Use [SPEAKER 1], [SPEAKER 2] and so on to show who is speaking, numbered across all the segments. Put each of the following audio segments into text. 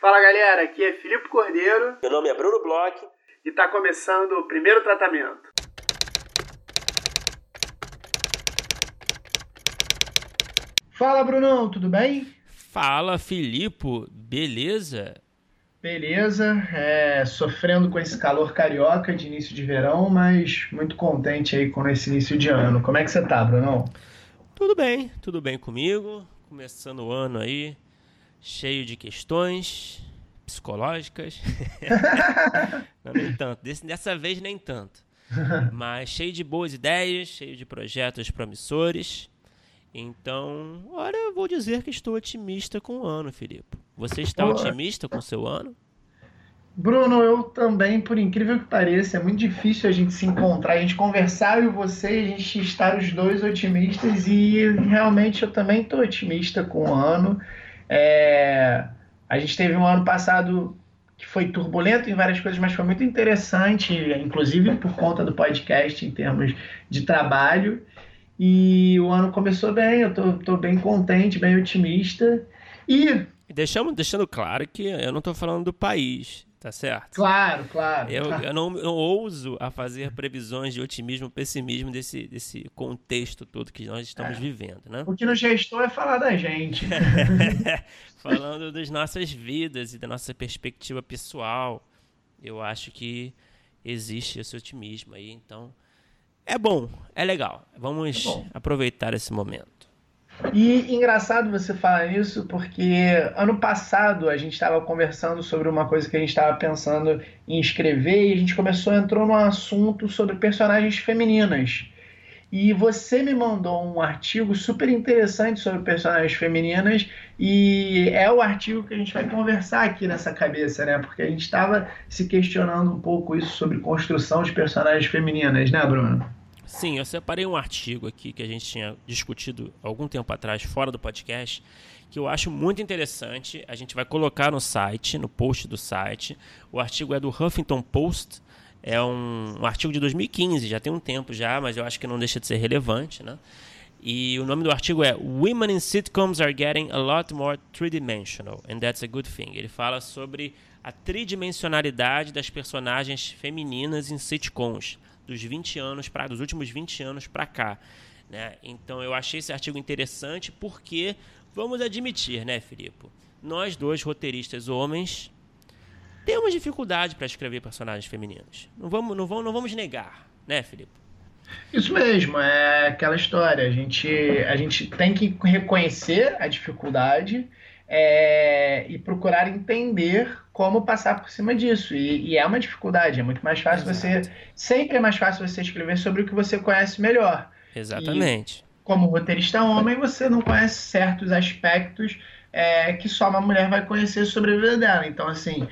[SPEAKER 1] Fala galera, aqui é Filipe Cordeiro.
[SPEAKER 2] Meu nome é Bruno Bloch.
[SPEAKER 1] E está começando o primeiro tratamento. Fala Brunão, tudo bem?
[SPEAKER 3] Fala Filipe, beleza?
[SPEAKER 1] Beleza, é, sofrendo com esse calor carioca de início de verão, mas muito contente aí com esse início de ano. Como é que você tá, Brunão?
[SPEAKER 3] Tudo bem, tudo bem comigo. Começando o ano aí, cheio de questões psicológicas. Não, nem tanto. Desse, dessa vez, nem tanto. Mas cheio de boas ideias, cheio de projetos promissores. Então, olha, eu vou dizer que estou otimista com o ano, Filipe. Você está otimista com o seu ano?
[SPEAKER 1] Bruno, eu também, por incrível que pareça, é muito difícil a gente se encontrar, a gente conversar e você, a gente estar os dois otimistas e realmente eu também estou otimista com o ano. É, a gente teve um ano passado que foi turbulento em várias coisas, mas foi muito interessante, inclusive por conta do podcast em termos de trabalho. E o ano começou bem, eu tô, tô bem contente, bem otimista. E.
[SPEAKER 3] Deixamos, deixando claro que eu não estou falando do país. Tá certo?
[SPEAKER 1] Claro, claro.
[SPEAKER 3] Eu, eu não, não ouso a fazer previsões de otimismo, pessimismo desse, desse contexto todo que nós estamos é. vivendo, né?
[SPEAKER 1] O que nos restou é falar da gente.
[SPEAKER 3] Falando das nossas vidas e da nossa perspectiva pessoal, eu acho que existe esse otimismo aí. Então, é bom, é legal. Vamos é bom. aproveitar esse momento.
[SPEAKER 1] E engraçado você falar isso, porque ano passado a gente estava conversando sobre uma coisa que a gente estava pensando em escrever e a gente começou, entrou num assunto sobre personagens femininas. E você me mandou um artigo super interessante sobre personagens femininas e é o artigo que a gente vai conversar aqui nessa cabeça, né? Porque a gente estava se questionando um pouco isso sobre construção de personagens femininas, né, Bruno?
[SPEAKER 3] Sim, eu separei um artigo aqui que a gente tinha discutido algum tempo atrás, fora do podcast, que eu acho muito interessante. A gente vai colocar no site, no post do site. O artigo é do Huffington Post. É um, um artigo de 2015, já tem um tempo já, mas eu acho que não deixa de ser relevante, né? E o nome do artigo é Women in Sitcoms are getting a lot more three-dimensional, and that's a good thing. Ele fala sobre a tridimensionalidade das personagens femininas em sitcoms dos 20 anos para dos últimos 20 anos para cá, né? Então eu achei esse artigo interessante porque vamos admitir, né, Filipe? Nós dois roteiristas homens temos dificuldade para escrever personagens femininos. Não vamos, não vamos, não vamos negar, né, Filipe?
[SPEAKER 1] Isso mesmo, é aquela história. A gente, a gente tem que reconhecer a dificuldade é, e procurar entender como passar por cima disso. E, e, é uma dificuldade, é muito mais fácil Exato. você. Sempre é mais fácil você escrever sobre o que você conhece melhor.
[SPEAKER 3] Exatamente.
[SPEAKER 1] E, como roteirista homem, você não conhece certos aspectos é, que só uma mulher vai conhecer sobre a vida dela. Então, assim,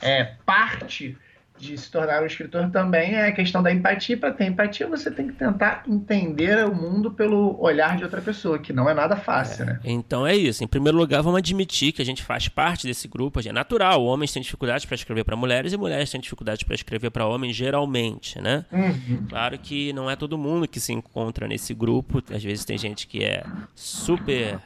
[SPEAKER 1] é, parte de se tornar um escritor também é a questão da empatia. Para ter empatia, você tem que tentar entender o mundo pelo olhar de outra pessoa, que não é nada fácil,
[SPEAKER 3] é.
[SPEAKER 1] né?
[SPEAKER 3] Então é isso. Em primeiro lugar, vamos admitir que a gente faz parte desse grupo. É natural. Homens têm dificuldades para escrever para mulheres e mulheres têm dificuldades para escrever para homens, geralmente, né? Uhum. Claro que não é todo mundo que se encontra nesse grupo. Às vezes tem gente que é super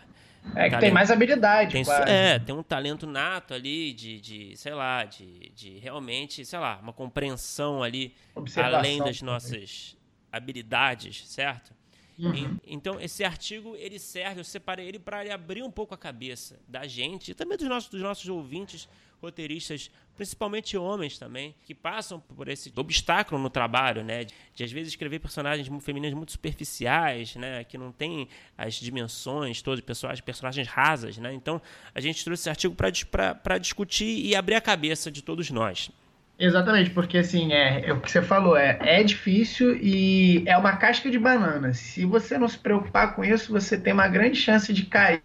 [SPEAKER 1] é que talento, tem mais habilidade,
[SPEAKER 3] tem, É, tem um talento nato ali de, de sei lá, de, de realmente, sei lá, uma compreensão ali além das nossas habilidades, certo? Uhum. Então, esse artigo, ele serve, eu separei ele para abrir um pouco a cabeça da gente e também dos nossos, dos nossos ouvintes roteiristas, principalmente homens também, que passam por esse obstáculo no trabalho, né? De, de às vezes escrever personagens femininas muito superficiais, né? Que não tem as dimensões todas, personagens, personagens rasas, né? Então, a gente trouxe esse artigo para discutir e abrir a cabeça de todos nós.
[SPEAKER 1] Exatamente, porque assim, é, é, o que você falou, é, é difícil e é uma casca de banana. Se você não se preocupar com isso, você tem uma grande chance de cair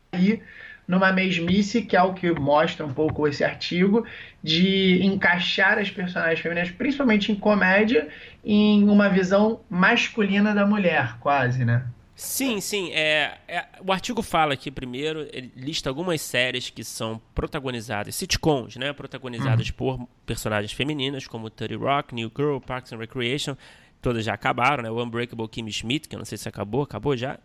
[SPEAKER 1] numa mesmice, que é o que mostra um pouco esse artigo, de encaixar as personagens femininas, principalmente em comédia, em uma visão masculina da mulher, quase, né?
[SPEAKER 3] Sim, sim. É, é, o artigo fala aqui primeiro, ele lista algumas séries que são protagonizadas, sitcoms, né? Protagonizadas uhum. por personagens femininas, como 30 Rock, New Girl, Parks and Recreation. Todas já acabaram, né? O Unbreakable Kimmy Schmidt, que eu não sei se acabou, acabou já?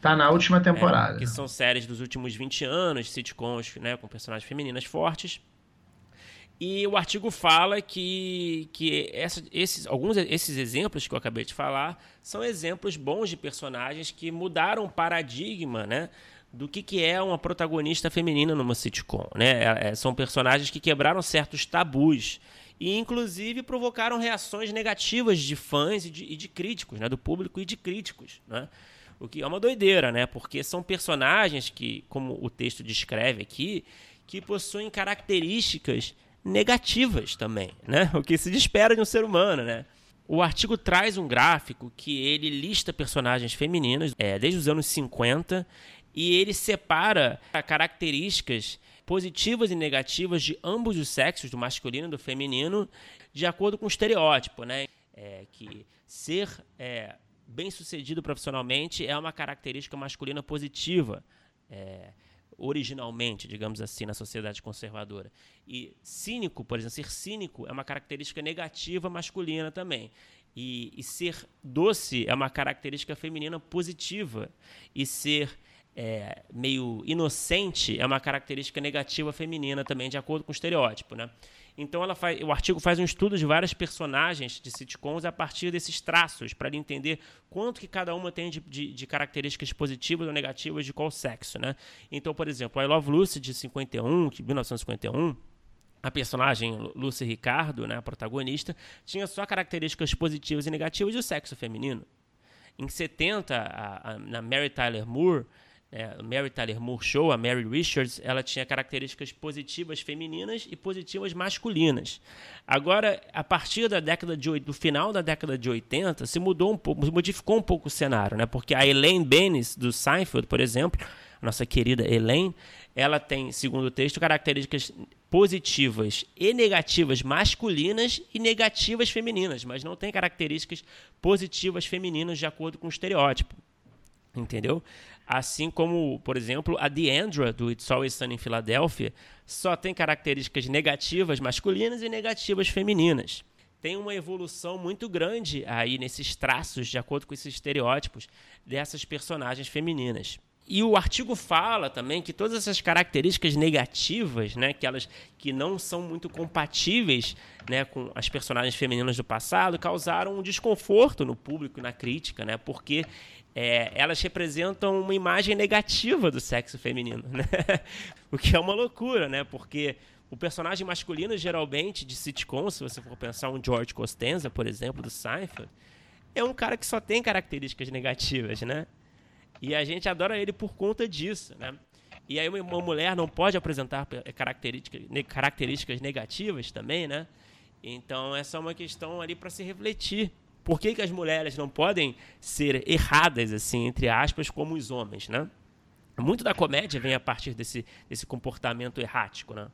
[SPEAKER 1] Tá na última temporada.
[SPEAKER 3] É, que são séries dos últimos 20 anos, sitcoms, né, com personagens femininas fortes. E o artigo fala que, que essa, esses, alguns esses exemplos que eu acabei de falar são exemplos bons de personagens que mudaram o paradigma né, do que, que é uma protagonista feminina numa sitcom. Né? É, é são personagens que quebraram certos tabus e, inclusive, provocaram reações negativas de fãs e de, e de críticos, né, do público e de críticos. Né? O que é uma doideira, né? Porque são personagens que, como o texto descreve aqui, que possuem características negativas também, né? O que se espera de um ser humano, né? O artigo traz um gráfico que ele lista personagens femininas é, desde os anos 50 e ele separa características positivas e negativas de ambos os sexos, do masculino e do feminino, de acordo com o estereótipo, né? É, que ser é, bem sucedido profissionalmente é uma característica masculina positiva. É, originalmente, digamos assim, na sociedade conservadora. E cínico, por exemplo, ser cínico é uma característica negativa masculina também. E, e ser doce é uma característica feminina positiva. E ser é, meio inocente é uma característica negativa feminina também, de acordo com o estereótipo, né? Então ela faz, o artigo faz um estudo de várias personagens de sitcoms a partir desses traços, para entender quanto que cada uma tem de, de, de, características positivas ou negativas de qual sexo, né? Então, por exemplo, I Love Lucy de 51, de 1951, a personagem Lucy Ricardo, né, a protagonista, tinha só características positivas e negativas do sexo feminino. Em 70, a, a, na Mary Tyler Moore, é, Mary Tyler Moore Show, a Mary Richards, ela tinha características positivas femininas e positivas masculinas. Agora, a partir da década de do final da década de 80, se mudou um pouco, modificou um pouco o cenário, né? Porque a Elaine Bennis do Seinfeld, por exemplo, nossa querida Elaine, ela tem, segundo o texto, características positivas e negativas masculinas e negativas femininas, mas não tem características positivas femininas de acordo com o estereótipo. Entendeu? Assim como, por exemplo, a Deandra, do It's Always Sunny em Filadélfia, só tem características negativas masculinas e negativas femininas. Tem uma evolução muito grande aí nesses traços, de acordo com esses estereótipos, dessas personagens femininas. E o artigo fala também que todas essas características negativas, né, que elas que não são muito compatíveis, né, com as personagens femininas do passado, causaram um desconforto no público e na crítica, né, porque é, elas representam uma imagem negativa do sexo feminino, né? o que é uma loucura, né? Porque o personagem masculino, geralmente, de sitcom, se você for pensar um George Costanza, por exemplo, do Seinfeld, é um cara que só tem características negativas, né? E a gente adora ele por conta disso, né? E aí uma mulher não pode apresentar características, características negativas também, né? Então essa é uma questão ali para se refletir por que, que as mulheres não podem ser erradas, assim, entre aspas, como os homens, né? Muito da comédia vem a partir desse, desse comportamento errático, né?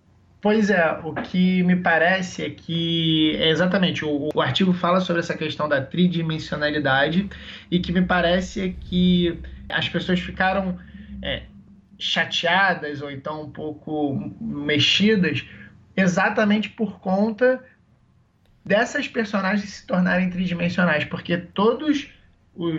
[SPEAKER 1] Pois é, o que me parece é que, é exatamente, o, o, artigo fala sobre essa questão da tridimensionalidade e que me parece é que as pessoas ficaram é, chateadas ou então um pouco mexidas exatamente por conta dessas personagens se tornarem tridimensionais, porque todos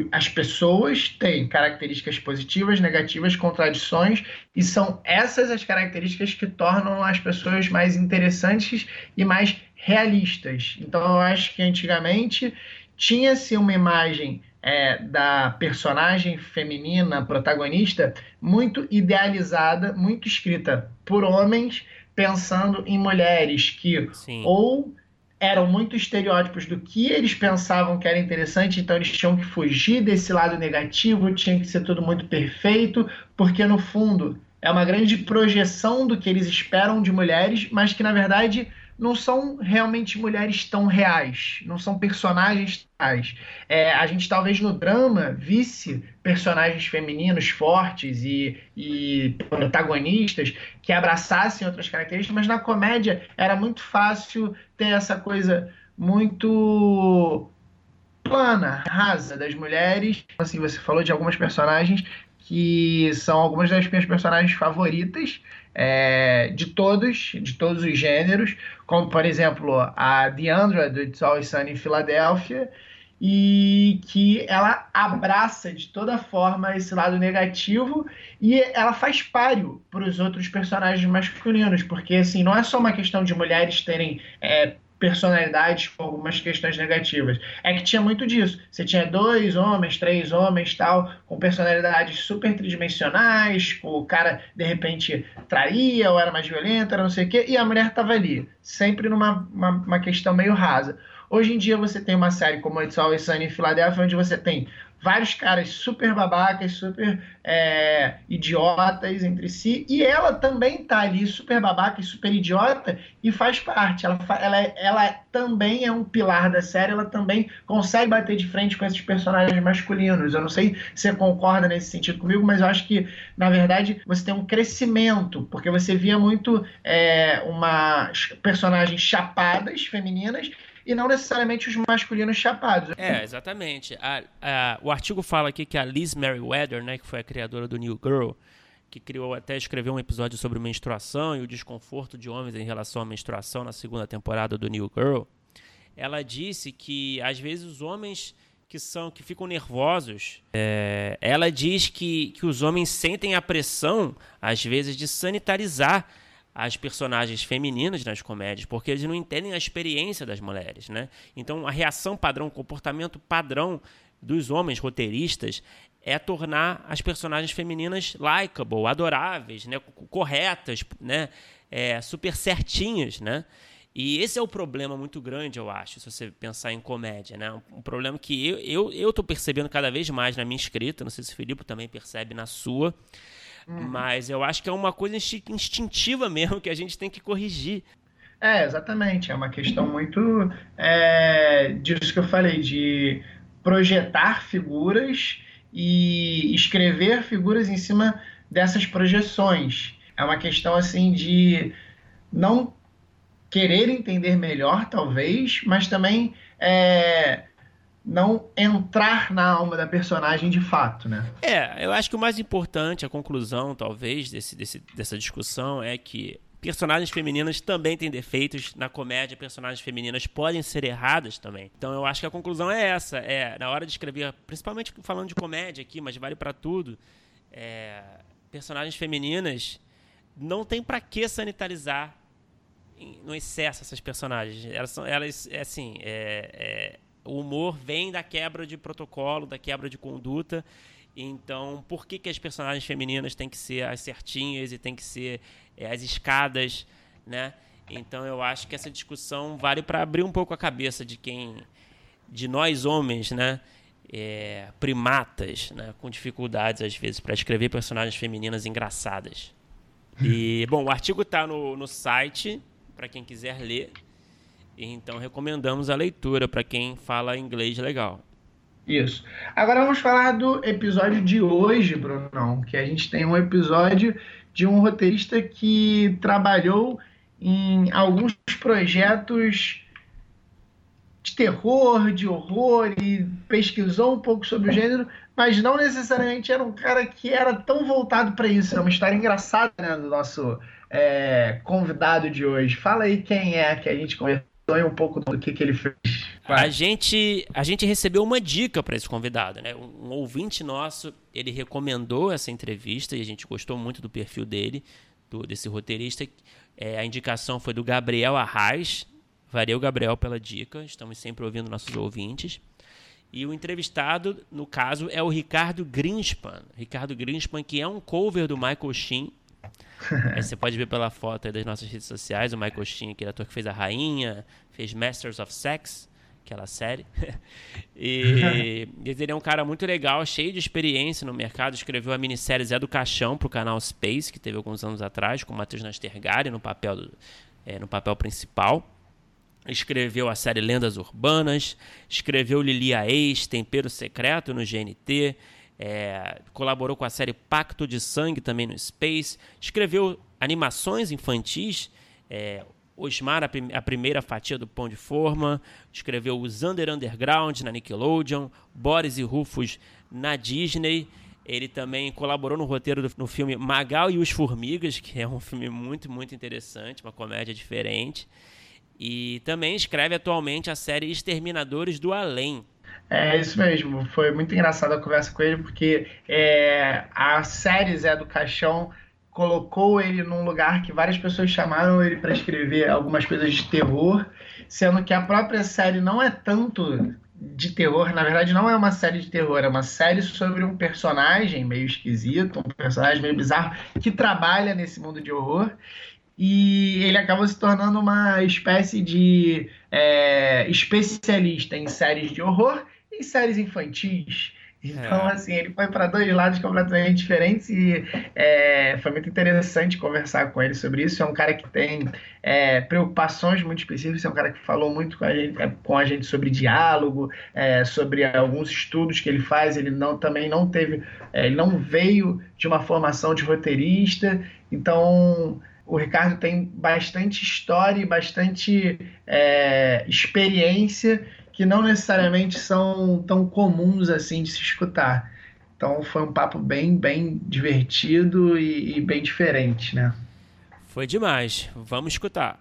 [SPEAKER 1] as pessoas têm características positivas, negativas, contradições, e são essas as características que tornam as pessoas mais interessantes e mais realistas. Então, eu acho que antigamente tinha-se uma imagem é, da personagem feminina protagonista muito idealizada, muito escrita por homens, pensando em mulheres que Sim. ou eram muito estereótipos do que eles pensavam que era interessante, então eles tinham que fugir desse lado negativo, tinha que ser tudo muito perfeito, porque no fundo é uma grande projeção do que eles esperam de mulheres, mas que na verdade não são realmente mulheres tão reais, não são personagens reais. É, a gente talvez no drama visse personagens femininos fortes e, e protagonistas que abraçassem outras características, mas na comédia era muito fácil ter essa coisa muito plana, rasa das mulheres. Assim, você falou de algumas personagens que são algumas das minhas personagens favoritas é, de todos, de todos os gêneros, como por exemplo a Deandra do It's Always Sunny em Filadélfia, e que ela abraça de toda forma esse lado negativo e ela faz páreo para os outros personagens masculinos, porque assim não é só uma questão de mulheres terem é, personalidades com algumas questões negativas. É que tinha muito disso. Você tinha dois homens, três homens, tal, com personalidades super tridimensionais, o cara de repente traía ou era mais violento, era não sei o quê, e a mulher estava ali, sempre numa uma, uma questão meio rasa. Hoje em dia você tem uma série como It's Always Sunny em Filadélfia, onde você tem vários caras super babacas, super é, idiotas entre si, e ela também tá ali super babaca e super idiota e faz parte. Ela, ela, ela também é um pilar da série, ela também consegue bater de frente com esses personagens masculinos. Eu não sei se você concorda nesse sentido comigo, mas eu acho que, na verdade, você tem um crescimento, porque você via muito é, uma personagens chapadas femininas e não necessariamente os masculinos chapados.
[SPEAKER 3] É, exatamente. A, a, o artigo fala aqui que a Liz Meriwether, né, que foi a criadora do New Girl, que criou até escreveu um episódio sobre menstruação e o desconforto de homens em relação à menstruação na segunda temporada do New Girl, ela disse que às vezes os homens que são que ficam nervosos, é, ela diz que, que os homens sentem a pressão às vezes de sanitarizar as personagens femininas nas comédias, porque eles não entendem a experiência das mulheres, né? Então, a reação padrão, o comportamento padrão dos homens roteiristas é tornar as personagens femininas likable, adoráveis, né? corretas, né? É, super certinhas, né? E esse é o problema muito grande, eu acho, se você pensar em comédia, né? Um problema que eu, eu, eu tô percebendo cada vez mais na minha escrita, não sei se o Filipe também percebe na sua, Uhum. Mas eu acho que é uma coisa instintiva mesmo que a gente tem que corrigir.
[SPEAKER 1] É, exatamente. É uma questão muito é, disso que eu falei, de projetar figuras e escrever figuras em cima dessas projeções. É uma questão assim de não querer entender melhor, talvez, mas também é, não entrar na alma da personagem de fato, né?
[SPEAKER 3] É, eu acho que o mais importante, a conclusão, talvez, desse, desse, dessa discussão é que personagens femininas também têm defeitos. Na comédia, personagens femininas podem ser erradas também. Então eu acho que a conclusão é essa. É, na hora de escrever, principalmente falando de comédia aqui, mas vale para tudo, é, personagens femininas não tem para que sanitarizar no excesso essas personagens. Elas são, elas, é assim, é, é o humor vem da quebra de protocolo, da quebra de conduta. Então, por que, que as personagens femininas têm que ser as certinhas e têm que ser é, as escadas, né? Então, eu acho que essa discussão vale para abrir um pouco a cabeça de quem, de nós homens, né? É, primatas, né? Com dificuldades às vezes para escrever personagens femininas engraçadas. E bom, o artigo está no, no site para quem quiser ler. Então recomendamos a leitura para quem fala inglês legal.
[SPEAKER 1] Isso. Agora vamos falar do episódio de hoje, Brunão, que a gente tem um episódio de um roteirista que trabalhou em alguns projetos de terror, de horror e pesquisou um pouco sobre o gênero, mas não necessariamente era um cara que era tão voltado para isso. É uma história engraçada né, do nosso é, convidado de hoje. Fala aí quem é que a gente conversou um pouco do que, que ele fez.
[SPEAKER 3] A gente, a gente recebeu uma dica para esse convidado, né? Um, um, ouvinte nosso, ele recomendou essa entrevista e a gente gostou muito do perfil dele, do, desse roteirista. É, a indicação foi do Gabriel Arraes. Valeu, Gabriel, pela dica. Estamos sempre ouvindo nossos ouvintes. E o entrevistado, no caso, é o Ricardo Greenspan. Ricardo Greenspan, que é um cover do Michael Sheen Aí você pode ver pela foto das nossas redes sociais, o Michael Sheen, aquele ator que fez a Rainha, fez Masters of Sex, aquela série. e ele é um cara muito legal, cheio de experiência no mercado. Escreveu a minissérie Zé do Caixão para o canal Space, que teve alguns anos atrás, com o Matheus Nastergari no papel, do, é, no papel principal. Escreveu a série Lendas Urbanas, escreveu Lilia Ex, Tempero Secreto no GNT, é, colaborou com a série Pacto de Sangue também no Space, escreveu animações infantis, é, Osmar, a, prim a, primeira fatia do Pão de Forma, escreveu o Zander Underground na Nickelodeon, Boris e Rufus na Disney. Ele também colaborou no roteiro do no filme Magal e os Formigas, que é um filme muito, muito interessante, uma comédia diferente. E também escreve atualmente a série Exterminadores do Além,
[SPEAKER 1] É isso mesmo, foi muito engraçada a conversa com ele, porque é, a série Zé do Caixão colocou ele num lugar que várias pessoas chamaram ele para escrever algumas coisas de terror, sendo que a própria série não é tanto de terror, na verdade não é uma série de terror, é uma série sobre um personagem meio esquisito, um personagem meio bizarro que trabalha nesse mundo de horror e ele acaba se tornando uma espécie de é, especialista em séries de horror e séries infantis. Então, é. assim, ele foi para dois lados completamente diferentes e é, foi muito interessante conversar com ele sobre isso. É um cara que tem é, preocupações muito específicas, é um cara que falou muito com a gente, é, com a gente sobre diálogo, é, sobre alguns estudos que ele faz. Ele não, também não teve, é, ele não veio de uma formação de roteirista, então o Ricardo tem bastante história e bastante experiência que não necessariamente são tão comuns assim de se escutar. Então foi um papo bem, bem divertido e, e bem diferente, né?
[SPEAKER 3] Foi demais. Vamos escutar.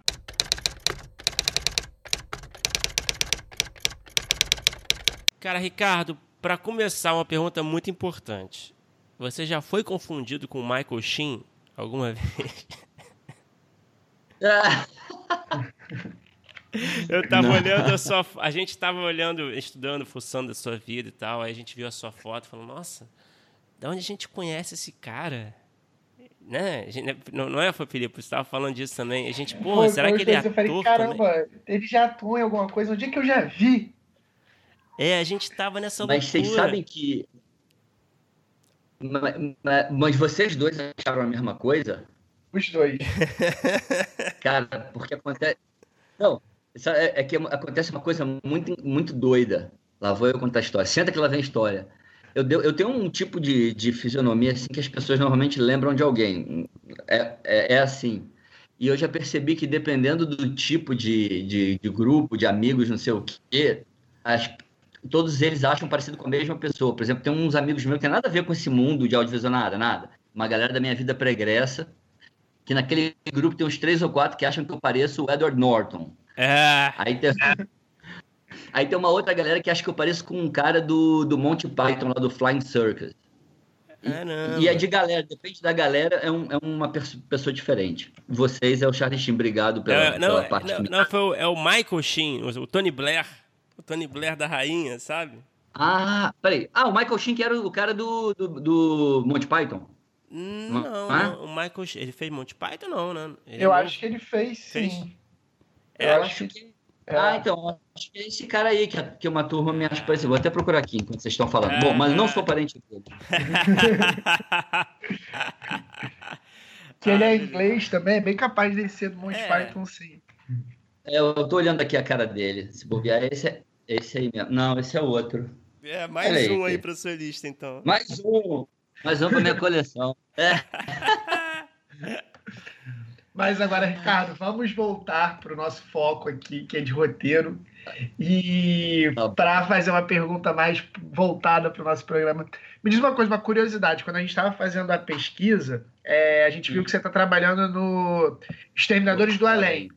[SPEAKER 3] Cara, Ricardo, para começar, uma pergunta muito importante. Você já foi confundido com Michael Sheen alguma vez? Eu tava Não. olhando a sua. A gente tava olhando, estudando, fuçando a sua vida e tal. Aí a gente viu a sua foto e falou: Nossa, de onde a gente conhece esse cara? Né? Não, não é, Felipe? Você estava falando disso também. A gente, pô, será que ele é ator? Eu falei,
[SPEAKER 1] caramba, também? ele já atua em alguma coisa. Onde é que eu já vi?
[SPEAKER 3] É, a gente tava nessa
[SPEAKER 2] Mas loucura. vocês sabem que. Mas, mas vocês dois acharam a mesma coisa?
[SPEAKER 1] Os dois.
[SPEAKER 2] Cara, porque acontece. Não, é, é, que acontece uma coisa muito, muito doida. Lá vou eu contar a história. Senta que lá vem a história. Eu, eu tenho um tipo de, de fisionomia assim que as pessoas normalmente lembram de alguém. É, é, é assim. E eu já percebi que dependendo do tipo de, de, de grupo, de amigos, não sei o quê, as, todos eles acham parecido com a mesma pessoa. Por exemplo, tem uns amigos meus que tem nada a ver com esse mundo de audiovisual, nada, nada. Uma galera da minha vida pregressa, que naquele grupo tem uns três ou quatro que acham que eu pareço o Edward Norton. É. Aí tem, aí tem uma outra galera que acha que eu pareço com um cara do, do Monty Python, lá do Flying Circus. E, e é de galera, depende da galera, é, um, é uma pessoa diferente. Vocês é o Charlie Sheen, obrigado pela,
[SPEAKER 3] é, não,
[SPEAKER 2] pela parte.
[SPEAKER 3] Não, não foi o, é o Michael Sheen, o, Tony Blair. O Tony Blair da rainha, sabe?
[SPEAKER 2] Ah, peraí. Ah, o Michael Sheen que era o cara do, do, do Monty Python?
[SPEAKER 3] Não, não, o Michael Sheen, ele fez Monty Python não, né?
[SPEAKER 1] Ele Eu acho que ele fez, fez?
[SPEAKER 2] É, eu acho que. É. Ah, então, acho que é esse cara aí que, é, que uma turma me acha parecido. Vou até procurar aqui enquanto vocês estão falando. É. Bom, mas não sou parente dele.
[SPEAKER 1] que ele é inglês também, é bem capaz de ser do Monty é. Python, sim.
[SPEAKER 2] É, eu tô olhando aqui a cara dele. Se bobear, esse é esse aí mesmo. Não, esse é outro.
[SPEAKER 3] É, mais Olha um aí, aí pra sua lista, então.
[SPEAKER 2] Mais um! Mais um pra minha coleção. É.
[SPEAKER 1] Mas agora, Ricardo, vamos voltar para o nosso foco aqui, que é de roteiro. E tá para fazer uma pergunta mais voltada para o nosso programa, me diz uma coisa, uma curiosidade. Quando a gente estava fazendo a pesquisa, é, a gente viu que você está trabalhando no Exterminadores do Além.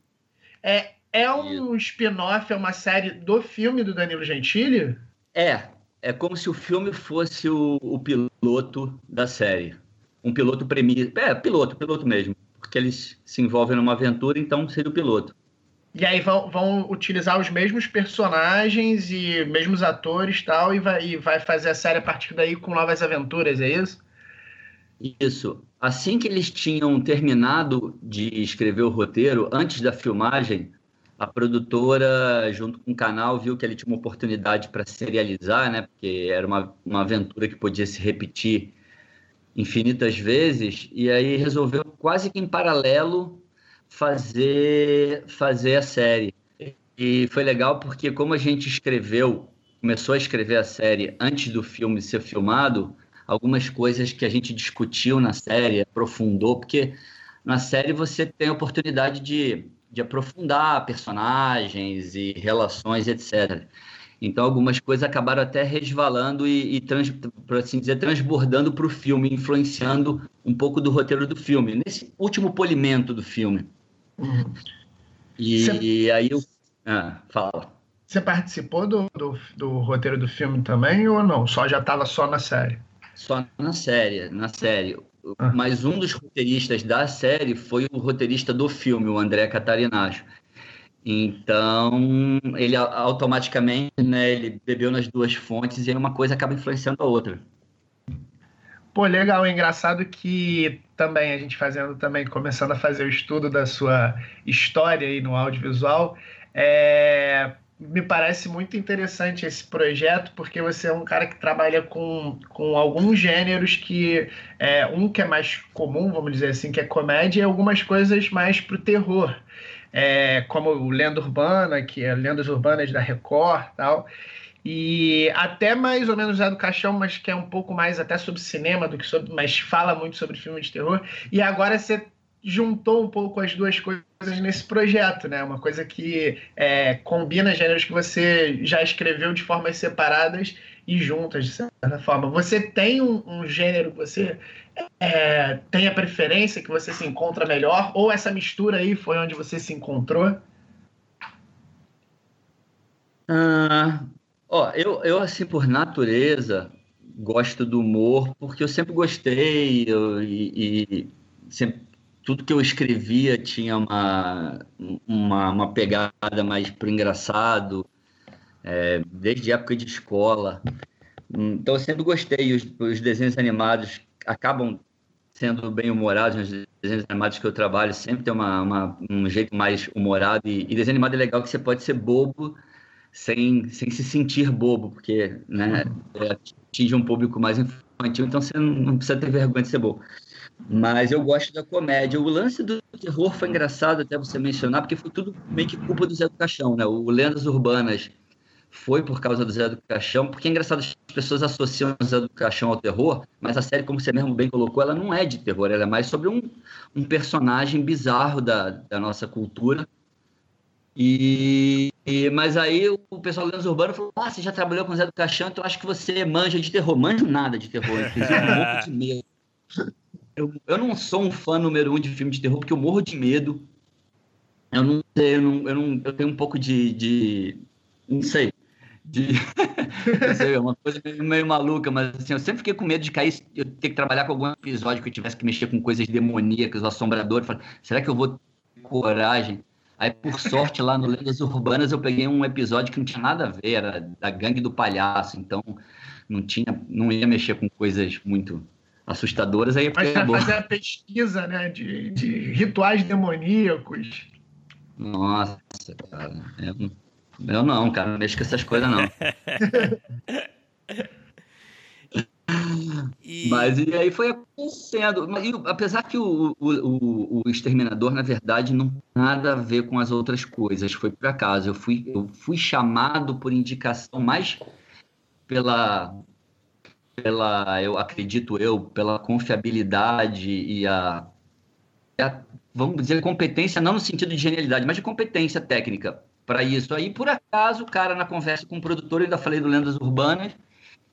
[SPEAKER 1] É, é um spin-off, é uma série do filme do Danilo Gentili?
[SPEAKER 2] É. É como se o filme fosse o, o piloto da série. Um piloto premissa. É, piloto, piloto mesmo porque eles se envolvem numa aventura, então seria o piloto.
[SPEAKER 1] E aí vão, vão utilizar os mesmos personagens e mesmos atores tal, e vai, e vai fazer a série a partir daí com novas aventuras, é isso?
[SPEAKER 2] Isso. Assim que eles tinham terminado de escrever o roteiro, antes da filmagem, a produtora, junto com o canal, viu que ele tinha uma oportunidade para serializar, né? Porque era uma, uma aventura que podia se repetir infinitas vezes e aí resolveu quase que em paralelo fazer fazer a série. E foi legal porque como a gente escreveu começou a escrever a série antes do filme ser filmado algumas coisas que a gente discutiu na série aprofundou porque na série você tem a oportunidade de, de aprofundar personagens e relações etc então, algumas coisas acabaram até resvalando e, e trans, por assim dizer, transbordando para o filme, influenciando um pouco do roteiro do filme, nesse último polimento do filme. Uhum. E, e, aí eu. Ah, fala.
[SPEAKER 1] Você participou do, do, do, roteiro do filme também ou não? Só já estava só na série?
[SPEAKER 2] Só na série, na série. Ah. Mas um dos roteiristas da série foi o roteirista do filme, o André Catarinacho. Então, ele automaticamente, né, ele bebeu nas duas fontes e uma coisa acaba influenciando a outra.
[SPEAKER 1] Pô, legal, engraçado que também a gente fazendo também, começando a fazer o estudo da sua história aí no audiovisual, é, me parece muito interessante esse projeto, porque você é um cara que trabalha com, com alguns gêneros que é, um que é mais comum, vamos dizer assim, que é comédia, e algumas coisas mais pro terror. É, como Lenda Urbana, que é Lendas Urbanas da Record tal. E até mais ou menos Zé do Caixão, mas que é um pouco mais até sobre cinema do que sobre. mas fala muito sobre filme de terror. E agora você juntou um pouco as duas coisas nesse projeto, né? Uma coisa que é, combina gêneros que você já escreveu de formas separadas e juntas, de certa forma. Você tem um, um gênero que você é, tem a preferência, que você se encontra melhor? Ou essa mistura aí foi onde você se encontrou?
[SPEAKER 2] Ah, ó, eu, eu, assim, por natureza, gosto do humor, porque eu sempre gostei eu, e, e sempre tudo que eu escrevia tinha uma, uma, uma pegada mais pro engraçado, é, desde época de escola. Então eu sempre gostei. Os, os desenhos animados acabam sendo bem humorados, os desenhos animados que eu trabalho sempre tem uma, uma, um jeito mais humorado. E, e, desenho animado é legal que você pode ser bobo sem, sem se sentir bobo, porque né, é, atinge um público mais infantil, então você não, não precisa ter vergonha de ser bobo. Mas eu gosto da comédia. O lance do terror foi engraçado até você mencionar, porque foi tudo meio que culpa do Zé do Caixão, né? O Lendas Urbanas foi por causa do Zé do Caixão, porque é engraçado, as pessoas associam o Zé do Caixão ao terror, mas a série, como você mesmo bem colocou, ela não é de terror, ela é mais sobre um, um personagem bizarro da, da nossa cultura. E, e, mas aí o pessoal do Lendas Urbano falou: Ah, você já trabalhou com o Zé do Caixão, então acho que você manja de terror. Manjo nada de terror, inclusive um de medo. Eu, eu não sou um fã número um de filme de terror, porque eu morro de medo. Eu não sei, eu, não, eu, não, eu tenho um pouco de, de. Não sei. De, sei, é uma coisa meio, meio, maluca, mas assim, eu sempre fiquei com medo de cair, eu ter que trabalhar com algum episódio que eu tivesse que mexer com coisas demoníacas, o assombrador. Falei, será que eu vou ter coragem? Aí, por sorte, lá no Lendas Urbanas, eu peguei um episódio que não tinha nada a ver, era da gangue do palhaço, então não tinha, não ia mexer com coisas muito assustadoras, aí é
[SPEAKER 1] Mas é fazer a pesquisa, né, de, de rituais demoníacos.
[SPEAKER 2] Nossa, cara. Eu, eu não, cara, não mexo com essas coisas, não. e... Mas e aí foi acontecendo. E, apesar que o, o, o, Exterminador, na verdade, não tem nada a ver com as outras coisas. Foi por acaso. Eu fui, eu fui chamado por indicação mais pela pela, eu acredito eu, pela confiabilidade e a, a, vamos dizer, competência, não no sentido de genialidade, mas de competência técnica para isso. Aí, por acaso, o cara, na conversa com o produtor, eu ainda falei do Lendas Urbanas,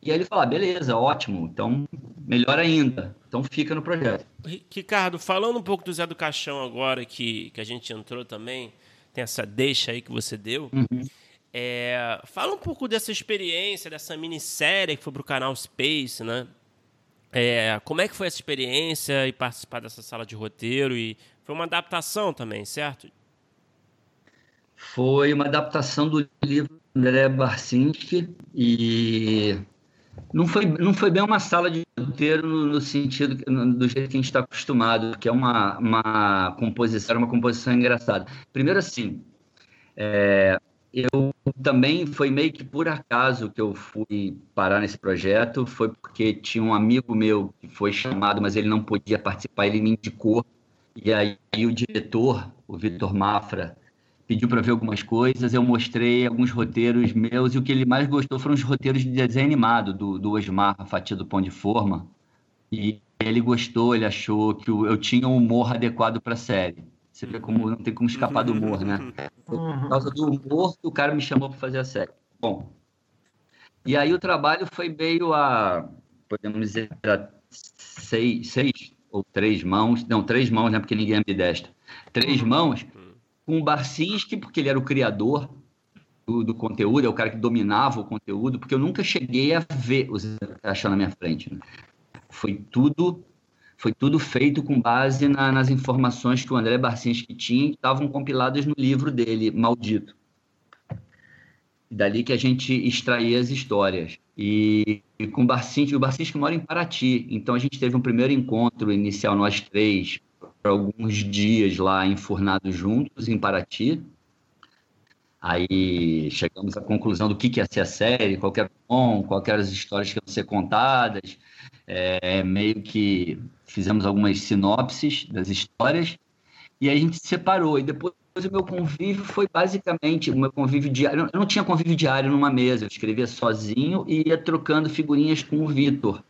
[SPEAKER 2] e aí ele falou, ah, beleza, ótimo, então melhor ainda, então fica no projeto.
[SPEAKER 3] Ricardo, falando um pouco do Zé do Caixão agora, que, que a gente entrou também, tem essa deixa aí que você deu, uhum. É, fala um pouco dessa experiência, dessa minissérie que foi para o canal Space, né? É, como é que foi essa experiência e participar dessa sala de roteiro? E foi uma adaptação também, certo?
[SPEAKER 2] Foi uma adaptação do livro André Barcinski e não foi, não foi bem uma sala de roteiro no, no sentido do jeito que a gente está acostumado, que é uma, uma composição, uma composição engraçada. Primeiro assim, é, eu também foi meio que por acaso que eu fui parar nesse projeto, foi porque tinha um amigo meu que foi chamado, mas ele não podia participar, ele me indicou. E aí o diretor, o Vitor Mafra, pediu para ver algumas coisas, eu mostrei alguns roteiros meus e o que ele mais gostou foram os roteiros de desenho animado do, do Osmar, a Fatia do Pão de Forma. E ele gostou, ele achou que eu tinha um humor adequado para a série. Você vê como não tem como escapar do humor, né? Por causa do humor que o cara me chamou para fazer a série. Bom, e aí o trabalho foi meio a, podemos dizer, a seis, seis ou três mãos, não, três mãos, né? Porque ninguém é ambidestro. Três mãos com o Barcinski, porque ele era o criador do, do, conteúdo, é o cara que dominava o conteúdo, porque eu nunca cheguei a ver os achar na minha frente. Né? Foi tudo foi tudo feito com base na, nas informações que o André Barcinski tinha que estavam compiladas no livro dele, Maldito. E dali que a gente extraía as histórias. E, e com o Barcinski, o Barcinski mora em Paraty, então a gente teve um primeiro encontro inicial, nós três, alguns dias lá enfurnados juntos em Paraty. Aí chegamos à conclusão do que, que ia ser a série, qual era o tom, quais eram as histórias que iam ser contadas. É, meio que fizemos algumas sinopses das histórias e a gente se separou. E depois o meu convívio foi basicamente o meu convívio diário. Eu não tinha convívio diário numa mesa, eu escrevia sozinho e ia trocando figurinhas com o Vitor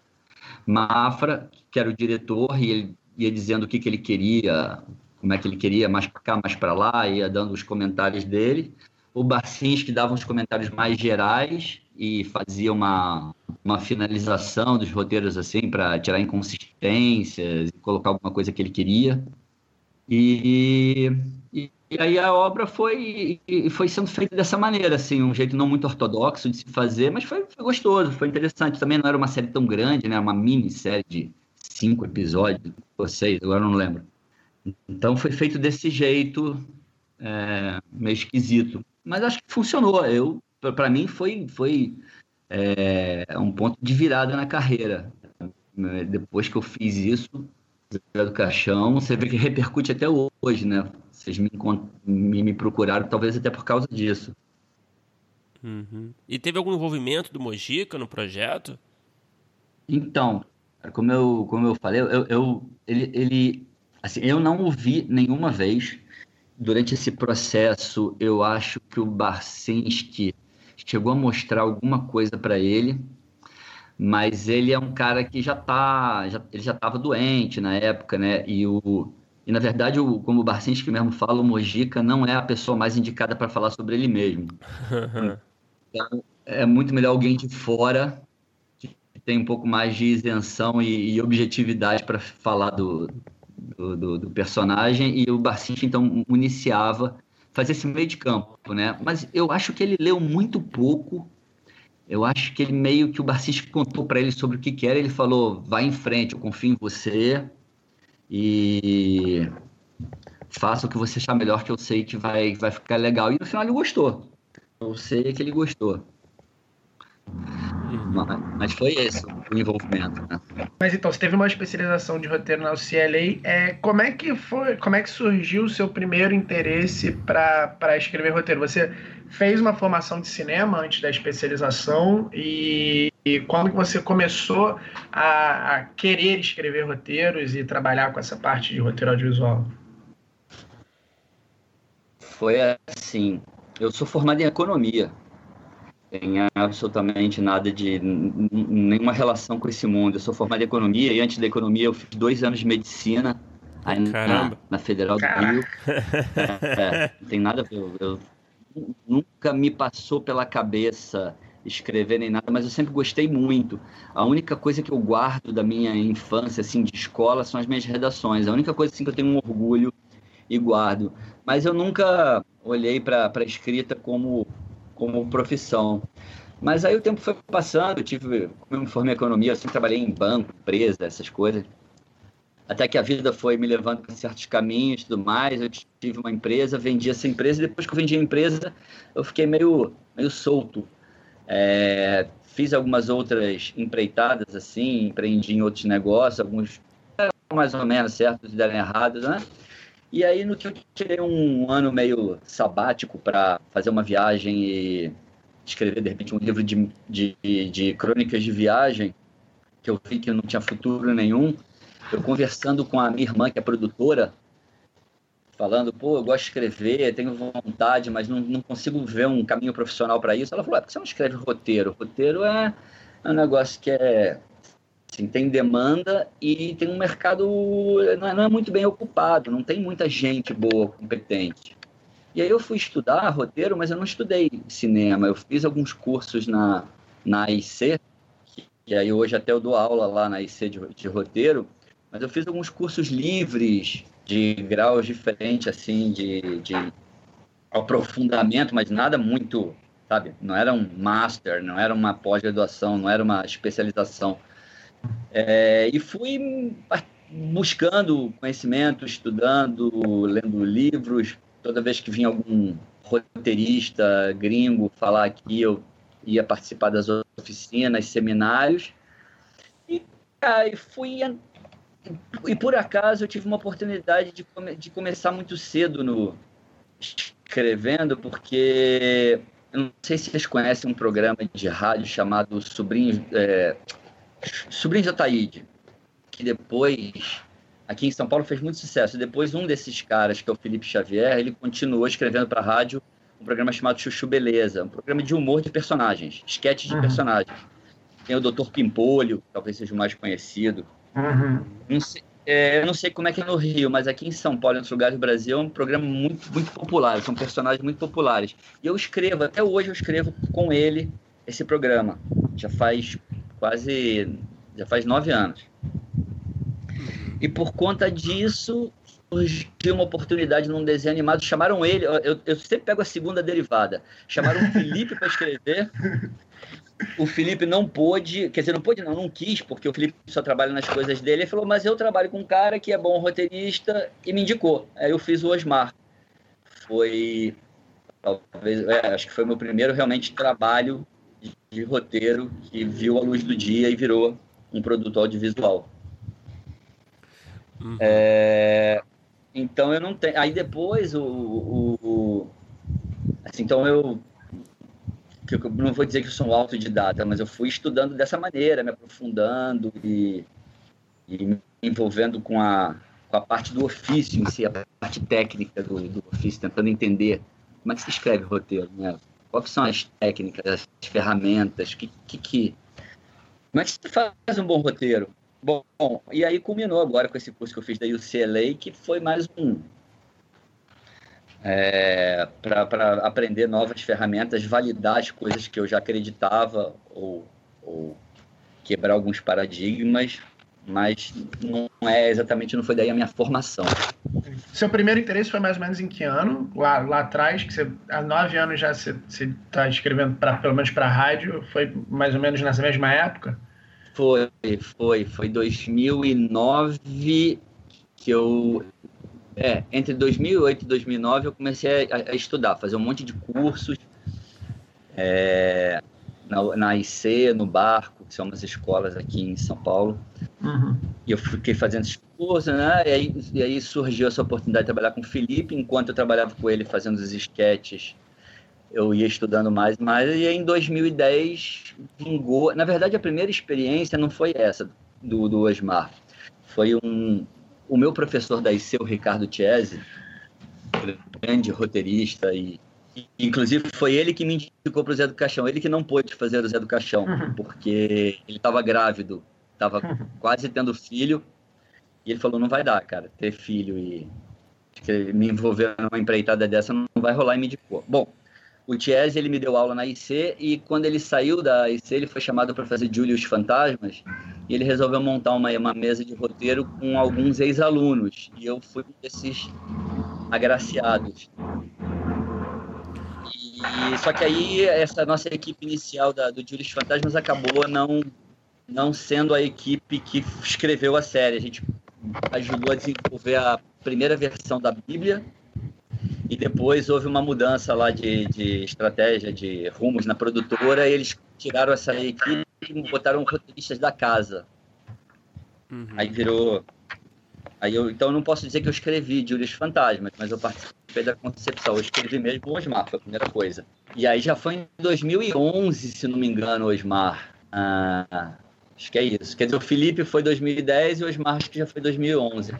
[SPEAKER 2] Mafra, que era o diretor, e ele ia dizendo o que, que ele queria, como é que ele queria, mais para cá, mais para lá, ia dando os comentários dele. O Barcins, que dava uns comentários mais gerais e fazia uma, uma finalização dos roteiros assim para tirar inconsistências e colocar alguma coisa que ele queria. E, e, e aí a obra foi, foi sendo feita dessa maneira, assim, um jeito não muito ortodoxo de se fazer, mas foi, foi gostoso, foi interessante. Também não era uma série tão grande, né? Uma minissérie de cinco episódios, ou seis, agora não lembro. Então foi feito desse jeito, é, meio esquisito. Mas acho que funcionou. Eu para mim foi, foi é, um ponto de virada na carreira. Depois que eu fiz isso, do caixão, você vê que repercute até hoje, né? Vocês me, me, me procuraram talvez até por causa disso.
[SPEAKER 3] Uhum. E teve algum envolvimento do Mojica no projeto?
[SPEAKER 2] Então, como eu, como eu falei, eu, eu, ele, ele, assim, eu não o vi nenhuma vez. Durante esse processo, eu acho que o Barcinski chegou a mostrar alguma coisa para ele, mas ele é um cara que já tá, já, ele já estava doente na época, né? E o e na verdade, o, como o Barcinski mesmo fala, o Mojica não é a pessoa mais indicada para falar sobre ele mesmo. então, é muito melhor alguém de fora tem um pouco mais de isenção e, e objetividade para falar do, do, do, do, personagem. E o Barcinski então municiava fazer esse meio de campo, né? Mas eu acho que ele leu muito pouco. Eu acho que ele meio que o Barcis contou para ele sobre o que, que era. Ele falou: vai em frente, eu confio em você e faça o que você achar melhor, que eu sei que vai, vai ficar legal. E no final ele gostou. Eu sei que ele gostou. Mas foi esse o envolvimento, né?
[SPEAKER 1] Mas então, você teve uma especialização de roteiro na UCLA. É, como é que foi, como é que surgiu o seu primeiro interesse para escrever roteiro? Você fez uma formação de cinema antes da especialização e, e quando você começou a, a querer escrever roteiros e trabalhar com essa parte de roteiro audiovisual?
[SPEAKER 2] Foi assim, eu sou formado em economia tem absolutamente nada de nenhuma relação com esse mundo. Eu sou formado em economia e antes da economia eu fiz dois anos de medicina aí na, na, Federal do Rio. É, é, não tem nada a ver. Eu, eu, nunca me passou pela cabeça escrever nem nada, mas eu sempre gostei muito. A única coisa que eu guardo da minha infância, assim, de escola, são as minhas redações. A única coisa assim, que eu tenho um orgulho e guardo. Mas eu nunca olhei para a escrita como como profissão. Mas aí o tempo foi passando, eu tive, como eu me formei em economia, eu sempre trabalhei em banco, empresa, essas coisas. Até que a vida foi me levando para certos caminhos e tudo mais. Eu tive uma empresa, vendi essa empresa, e depois que eu vendi a empresa, eu fiquei meio, meio solto. É, fiz algumas outras empreitadas, assim, empreendi em outros negócios, alguns mais ou menos certos e deram errados, né? E aí, no que eu tirei um ano meio sabático para fazer uma viagem e escrever, de repente, um livro de, de, de crônicas de viagem, que eu vi que não tinha futuro nenhum, eu conversando com a minha irmã, que é produtora, falando, pô, eu gosto de escrever, tenho vontade, mas não, não consigo ver um caminho profissional para isso. Ela falou, é, por que você não escreve roteiro? Roteiro é, é um negócio que é Assim, tem demanda e tem um mercado não é, não é muito bem ocupado, não tem muita gente boa, competente. E aí eu fui estudar roteiro, mas eu não estudei cinema. Eu fiz alguns cursos na, na AIC, que, aí hoje até eu dou aula lá na AIC de, de roteiro, mas eu fiz alguns cursos livres, de graus diferentes, assim, de, de aprofundamento, mas nada muito sabe? Não era um master, não era uma pós-graduação, não era uma especialização. É, e fui buscando conhecimento, estudando, lendo livros. Toda vez que vinha algum roteirista gringo falar aqui, eu ia participar das oficinas, seminários. E fui. E por acaso eu tive uma oportunidade de, come, de começar muito cedo no escrevendo, porque eu não sei se vocês conhecem um programa de rádio chamado Sobrinhos, é, Sobrinhos de Ataíde, que depois, aqui em São Paulo, fez muito sucesso. Depois, um desses caras, que é o Felipe Xavier, ele continuou escrevendo para a rádio um programa chamado Chuchu Beleza, um programa de humor de personagens, esquetes de uhum. personagens. Tem o Dr. Pimpolho, talvez seja o mais conhecido. Uhum. Não sei, é, eu não sei como é que é no Rio, mas aqui em São Paulo, em outros lugares do Brasil, é um programa muito, muito popular, são personagens muito populares. E eu escrevo, até hoje eu escrevo com ele esse programa. Já faz quase, já faz nove anos. E por conta disso, surgiu uma oportunidade num desenho animado, chamaram ele, eu, eu sempre pego a segunda derivada, chamaram o Felipe para escrever, o Felipe não pôde, quer dizer, não pôde não, não quis, porque o Felipe só trabalha nas coisas dele. Ele falou, mas eu trabalho com um cara que é bom roteirista e me indicou. Aí eu fiz o Osmar. Foi, talvez, é, acho que foi meu primeiro realmente trabalho de, roteiro que viu a luz do dia e virou um produto audiovisual. Uhum. É, então eu não tenho. Aí depois o, o, o assim, então eu que eu não vou dizer que eu sou um autodidata, mas eu fui estudando dessa maneira, me aprofundando e, e me envolvendo com a, com a parte do ofício em si, a parte técnica do, do ofício, tentando entender como é que se escreve roteiro, né? Quais são as técnicas, as ferramentas, que, que, que... como é que se faz um bom roteiro? Bom, e aí culminou agora com esse curso que eu fiz da UCLA, que foi mais um, é, para aprender novas ferramentas, validar as coisas que eu já acreditava ou, ou quebrar alguns paradigmas, mas não é exatamente, não foi daí a minha formação.
[SPEAKER 1] Seu primeiro interesse foi mais ou menos em que ano? Lá, lá atrás, que você, há nove anos já você está escrevendo, pra, pelo menos para rádio, foi mais ou menos nessa mesma época?
[SPEAKER 2] Foi, foi. Foi 2009 que eu é, entre 2008 e 2009 eu comecei a, a estudar, fazer um monte de cursos é, na, na IC, no Barco, que são umas escolas aqui em São Paulo. Uhum. E eu fiquei fazendo esses cursos, né? E aí, e aí surgiu essa oportunidade de trabalhar com o Felipe, enquanto eu trabalhava com ele fazendo os esquetes eu ia estudando mais e mais, e em 2010 vingou. Na verdade, a primeira experiência não foi essa do, do Osmar. Foi um, o meu professor da IC, o Ricardo Chiesi, grande roteirista e inclusive foi ele que me indicou para o Zé do Caixão, ele que não pôde fazer o Zé do Caixão, uhum. porque ele estava grávido, estava uhum. quase tendo filho, e ele falou, não vai dar, cara, ter filho e me envolver numa empreitada dessa não vai rolar e me indicou. Bom, o Chiesi, ele me deu aula na IC e quando ele saiu da IC, ele foi chamado para fazer Julius Fantasmas e ele resolveu montar uma, uma mesa de roteiro com alguns ex-alunos e eu fui um desses agraciados. E, só que aí essa nossa equipe inicial da, do Julius Fantasmas acabou não, não sendo a equipe que escreveu a série. A gente ajudou a desenvolver a primeira versão da Bíblia e depois houve uma mudança lá de, de estratégia, de rumos na produtora, e eles tiraram essa equipe e botaram roteiristas da casa. Uhum. Aí virou. Aí eu, então eu não posso dizer que eu escrevi Július Fantasmas, mas eu participei da concepção. Eu escrevi mesmo o Osmar, foi a primeira coisa. E aí já foi em 2011, se não me engano, Osmar. Ah, acho que é isso. Quer dizer, o Felipe foi 2010 e o Osmar acho que já foi 2011.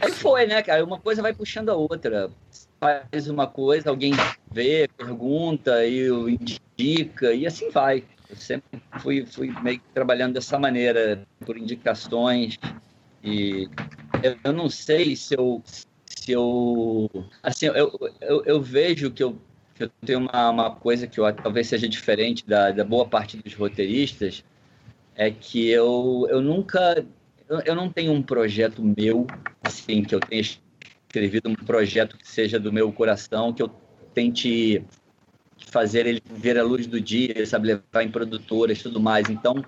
[SPEAKER 2] Aí foi, né, cara? Uma coisa vai puxando a outra. Faz uma coisa, alguém vê, pergunta, e indica, e assim vai. Eu sempre fui, fui meio que trabalhando dessa maneira, por indicações. E eu não sei se eu. Se eu assim, eu, eu, eu vejo que eu, que eu tenho uma, uma coisa que eu, talvez seja diferente da, da boa parte dos roteiristas, é que eu, eu nunca eu não tenho um projeto meu, assim, que eu tenha escrevido um projeto que seja do meu coração, que eu tente fazer ele ver a luz do dia, sabe, levar em produtoras e tudo mais. Então,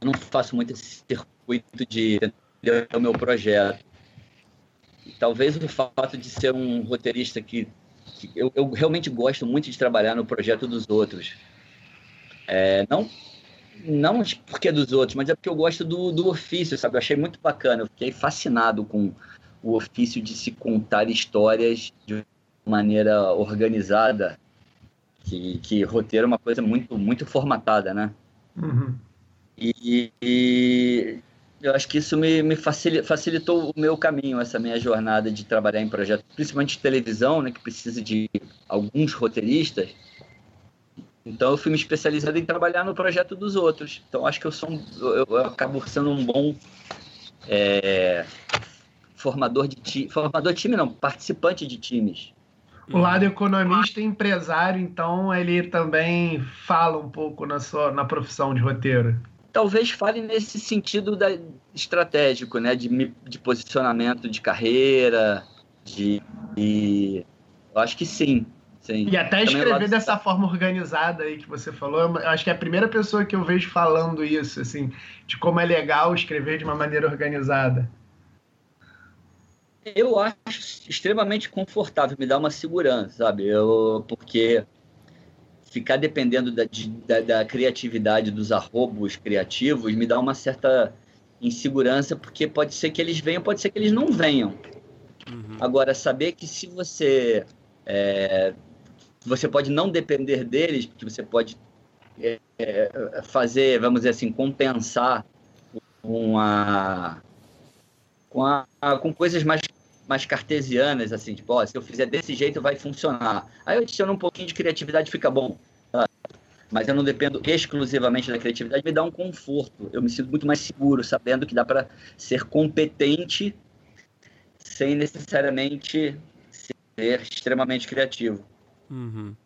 [SPEAKER 2] eu não faço muito esse circuito de o meu projeto. E talvez o fato de ser um roteirista que, que eu, eu, realmente gosto muito de trabalhar no projeto dos outros. É, não não porque é dos outros, mas é porque eu gosto do, do ofício, sabe? Eu achei muito bacana, eu fiquei fascinado com o ofício de se contar histórias de maneira organizada que, que roteiro é uma coisa muito, muito formatada, né?
[SPEAKER 1] Uhum.
[SPEAKER 2] E, e, eu acho que isso me, me facilitou o meu caminho, essa minha jornada de trabalhar em projetos, principalmente de televisão, né, que precisa de alguns roteiristas. Então eu fui me especializando em trabalhar no projeto dos outros. Então acho que eu sou um, eu, eu acabo sendo um bom é, formador de time, formador de time não, participante de times.
[SPEAKER 1] O lado economista e empresário, então, ele também fala um pouco na sua na profissão de roteiro.
[SPEAKER 2] Talvez fale nesse sentido da, estratégico, né? De, de posicionamento de carreira, de, de, Eu acho que sim. sim.
[SPEAKER 1] E até também escrever dessa forma organizada aí que você falou, eu acho que é a primeira pessoa que eu vejo falando isso, assim, de como é legal escrever de uma maneira organizada
[SPEAKER 2] eu acho extremamente confortável, me dá uma segurança, sabe? Eu, porque ficar dependendo da, da, da, criatividade dos arrobos criativos me dá uma certa insegurança, porque pode ser que eles venham, pode ser que eles não venham. Uhum. Agora, saber que se você. É, você pode não depender deles, que você pode é, é, fazer, vamos dizer assim, compensar com a, com, a, com coisas mais mais cartesianas, assim, tipo, ó, se eu fizer desse jeito vai funcionar. Aí eu adiciono um pouquinho de criatividade fica bom. Tá? Mas eu não dependo exclusivamente da criatividade, me dá um conforto. Eu me sinto muito mais seguro, sabendo que dá para ser competente sem necessariamente ser extremamente criativo.
[SPEAKER 3] Uhum.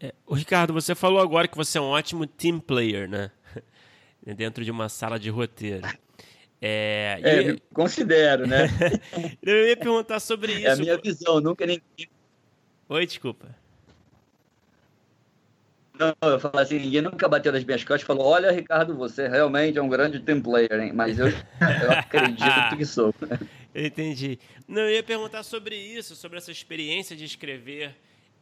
[SPEAKER 3] É, o Ricardo, você falou agora que você é um ótimo team player, né? Dentro de uma sala de roteiro.
[SPEAKER 2] É, é e... considero, né?
[SPEAKER 3] eu ia perguntar sobre isso.
[SPEAKER 2] É a minha visão, nunca ninguém.
[SPEAKER 3] Oi, desculpa.
[SPEAKER 2] Não, eu falo assim, ninguém nunca bateu nas minhas costas e falou: Olha, Ricardo, você realmente é um grande team player, hein? Mas eu, eu acredito que sou.
[SPEAKER 3] Entendi. Não, eu ia perguntar sobre isso, sobre essa experiência de escrever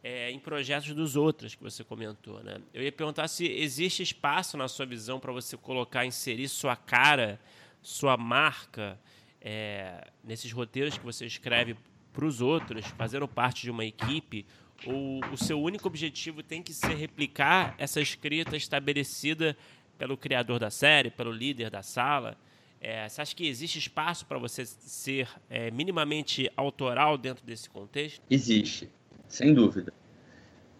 [SPEAKER 3] é, em projetos dos outros que você comentou, né? Eu ia perguntar se existe espaço na sua visão para você colocar, inserir sua cara sua marca é, nesses roteiros que você escreve para os outros, fazendo parte de uma equipe, ou o seu único objetivo tem que ser replicar essa escrita estabelecida pelo criador da série, pelo líder da sala? É, você acha que existe espaço para você ser é, minimamente autoral dentro desse contexto?
[SPEAKER 2] Existe, sem dúvida.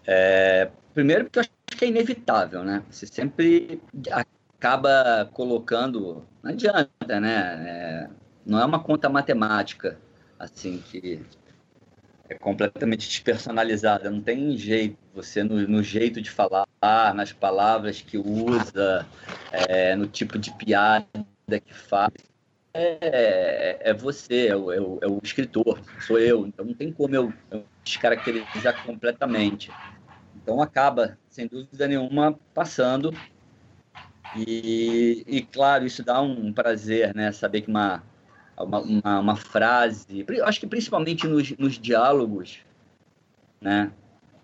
[SPEAKER 2] É, primeiro porque eu acho que é inevitável, né? Você sempre acaba colocando. Não adianta, né? É, não é uma conta matemática, assim, que é completamente despersonalizada. Não tem jeito. Você, no, no jeito de falar, nas palavras que usa, é, no tipo de piada que faz. É, é você, é o, é, o, é escritor, sou eu. Então não tem como eu, eu descaracterizar completamente. Então acaba, sem dúvida nenhuma, passando e, e, claro, isso dá um prazer, né? Saber que uma, uma, uma, uma frase, acho que principalmente nos, nos diálogos, né?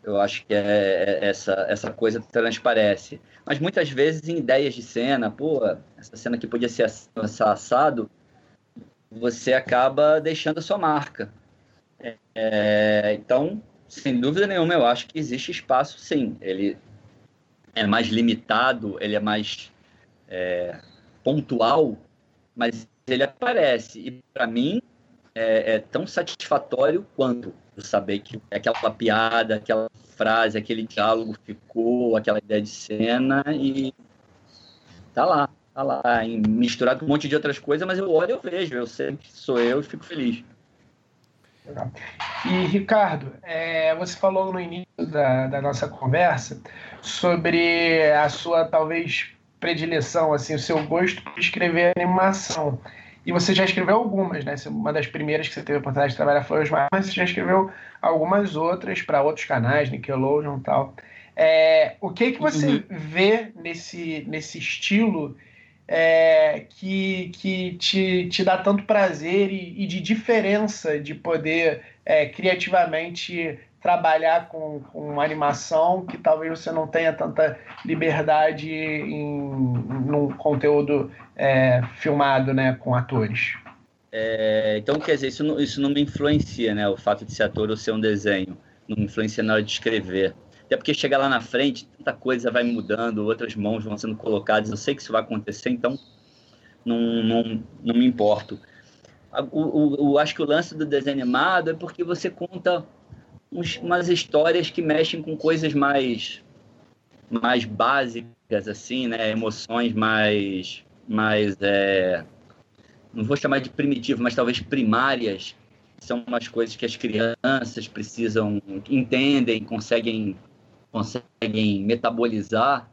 [SPEAKER 2] Eu acho que é, é, essa, essa coisa transparece. Mas muitas vezes em ideias de cena, pô, essa cena aqui podia ser assado, você acaba deixando a sua marca. É, então, sem dúvida nenhuma, eu acho que existe espaço, sim. Ele é mais limitado, ele é mais é, pontual, mas ele aparece. E para mim é, é, tão satisfatório quanto saber que aquela piada, aquela frase, aquele diálogo ficou, aquela ideia de cena e tá lá, tá lá, misturado com um monte de outras coisas, mas eu olho e eu vejo, eu sei que sou eu e fico feliz.
[SPEAKER 1] E, Ricardo, é, você falou no início da, da nossa conversa sobre a sua, talvez, predileção, assim, o seu gosto por escrever animação. E você já escreveu algumas, né? Uma das primeiras que você teve a oportunidade de trabalhar foi os mas você já escreveu algumas outras para outros canais, Nickelodeon e tal. É, o que que você uhum. vê nesse, nesse estilo é, que, que te, te dá tanto prazer e, e de diferença de poder é, criativamente trabalhar com, com animação que talvez você não tenha tanta liberdade em num conteúdo é, filmado né, com atores.
[SPEAKER 2] É, então, quer dizer, isso não, isso não me influencia, né? O fato de ser ator ou ser um desenho. Não me influencia na hora de escrever. Até porque chegar lá na frente, tanta coisa vai mudando, outras mãos vão sendo colocadas. Eu sei que isso vai acontecer, então não, não, não me importo. O, o, o, acho que o lance do desenho animado é porque você conta uns, umas histórias que mexem com coisas mais mais básicas assim, né? Emoções mais mais é... não vou chamar de primitivo, mas talvez primárias. São umas coisas que as crianças precisam entendem, conseguem conseguem metabolizar.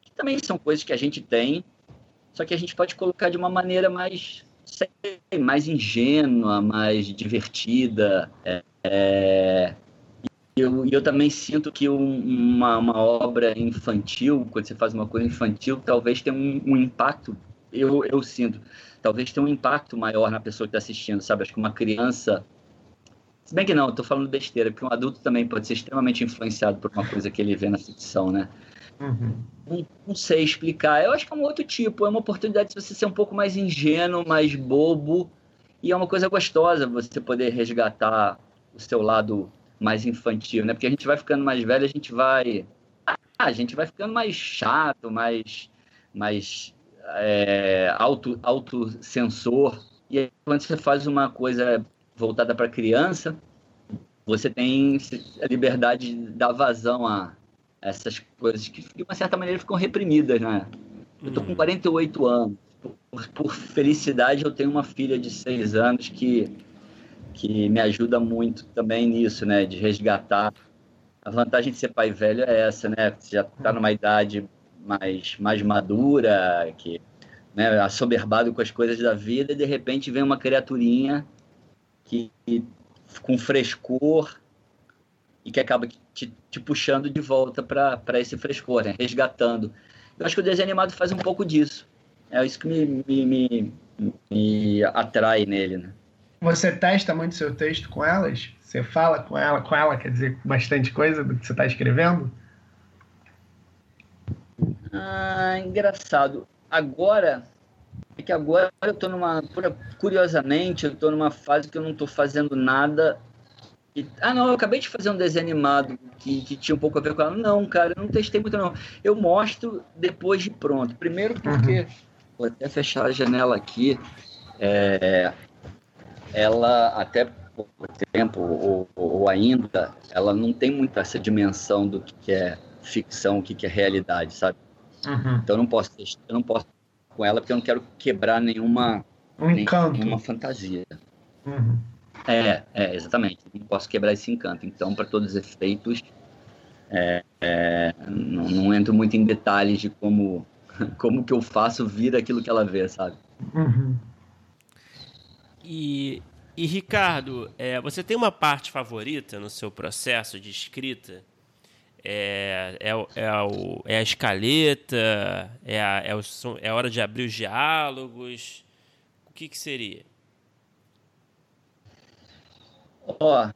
[SPEAKER 2] Que também são coisas que a gente tem, só que a gente pode colocar de uma maneira mais mais ingênua, mais divertida. É, é, eu, eu também sinto que um, uma, uma obra infantil, quando você faz uma coisa infantil, talvez tenha um, um impacto, eu, eu sinto, talvez tenha um impacto maior na pessoa que está assistindo, sabe? Acho que uma criança. Se bem que não, estou falando besteira, porque um adulto também pode ser extremamente influenciado por uma coisa que ele vê na ficção, né? Uhum. Não, não, sei explicar. Eu acho que é um outro tipo, é uma oportunidade de você ser um pouco mais ingênuo, mais bobo, e é uma coisa gostosa você poder resgatar o seu lado mais infantil, né? Porque a gente vai ficando mais velho, a gente vai. Ah, a gente vai ficando mais chato, mais. mais é, auto, autossensor. E aí, quando você faz uma coisa voltada para criança, você tem a liberdade de dar vazão a essas coisas que, de uma certa maneira, ficam reprimidas, né? Eu tô com 48 uhum. anos. Por, por felicidade, eu tenho uma filha de 6 anos que que me ajuda muito também nisso, né? De resgatar. A vantagem de ser pai velho é essa, né? Você já está numa idade mais, mais madura, que né, assoberbado com as coisas da vida, e de repente vem uma criaturinha que, com frescor e que acaba te, te puxando de volta para esse frescor, né? resgatando. Eu acho que o desenho animado faz um pouco disso. É isso que me, me, me, me atrai nele, né?
[SPEAKER 1] Você testa muito seu texto com elas? Você fala com ela, com ela, quer dizer, bastante coisa do que você está escrevendo?
[SPEAKER 2] Ah, engraçado. Agora, é que agora eu estou numa, curiosamente, eu estou numa fase que eu não estou fazendo nada. E, ah, não, eu acabei de fazer um desenho animado que, que, tinha um pouco a ver com ela. Não, cara, eu não testei muito, não. Eu mostro depois de pronto. Primeiro porque, uhum. vou até fechar a janela aqui. É, ela até pouco tempo ou, ou, ainda, ela não tem muito essa dimensão do que é ficção, o que é realidade, sabe? Uhum. Então eu não posso, eu não posso com ela porque eu não quero quebrar nenhuma,
[SPEAKER 1] um
[SPEAKER 2] nenhuma fantasia. Uhum. É, é, exatamente. Não posso quebrar esse encanto. Então, para todos os efeitos, é, é, não, não, entro muito em detalhes de como, como que eu faço vir aquilo que ela vê, sabe? Uhum.
[SPEAKER 3] E, e Ricardo, é, você tem uma parte favorita no seu processo de escrita? É, é, é, o, é a escaleta? É a, é, o, é a hora de abrir os diálogos? O que, que seria?
[SPEAKER 2] Ó,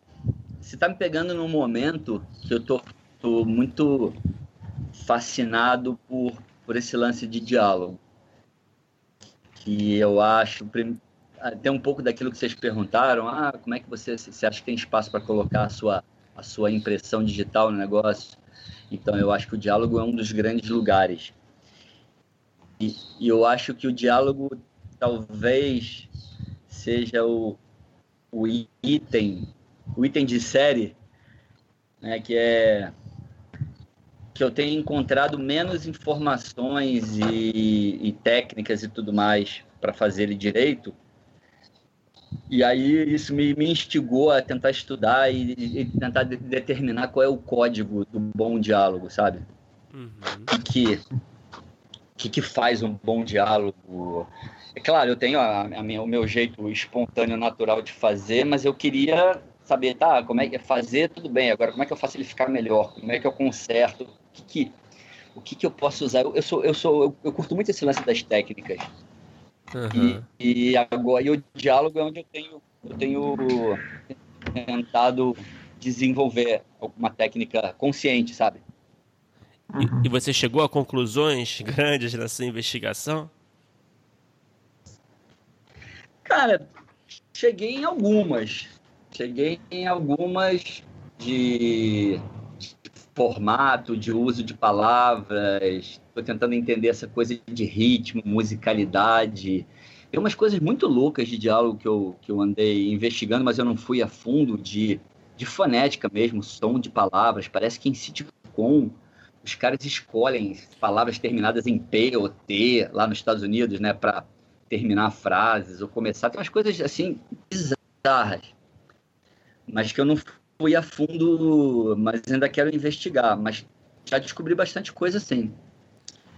[SPEAKER 2] você está me pegando num momento que eu tô, tô muito fascinado por, por esse lance de diálogo. Que eu acho, tem um pouco daquilo que vocês perguntaram. Ah, como é que você, você acha que tem espaço para colocar a sua, a sua impressão digital no negócio? Então, eu acho que o diálogo é um dos grandes lugares. E, e eu acho que o diálogo talvez seja o, o item, o item de série, né, que é que eu tenho encontrado menos informações e, e técnicas e tudo mais para fazer ele direito, e aí isso me, me instigou a tentar estudar e, e tentar de, determinar qual é o código do bom diálogo, sabe? Uhum. O que, que, que faz um bom diálogo? É claro, eu tenho a, a minha, o meu jeito espontâneo, natural de fazer, mas eu queria saber, tá, como é que é fazer, tudo bem, agora como é que eu faço ele ficar melhor? Como é que eu conserto que, que o que, que eu posso usar. Eu, eu sou, eu sou, eu, eu, curto muito esse lance das técnicas. Uhum. E, e agora e o diálogo é onde eu tenho, eu tenho tentado desenvolver alguma técnica consciente, sabe?
[SPEAKER 3] E, e você chegou a conclusões grandes nessa investigação?
[SPEAKER 2] Cara, cheguei em algumas. Cheguei em algumas de formato, de uso de palavras. Estou tentando entender essa coisa de ritmo, musicalidade. Tem umas coisas muito loucas de diálogo que eu, que eu andei investigando, mas eu não fui a fundo de, de fonética mesmo, som de palavras. Parece que em sitcom os caras escolhem palavras terminadas em P ou T lá nos Estados Unidos, né, para terminar frases ou começar. Tem umas coisas assim bizarras, mas que eu não fui a fundo, mas ainda quero investigar. Mas já descobri bastante coisa, sim.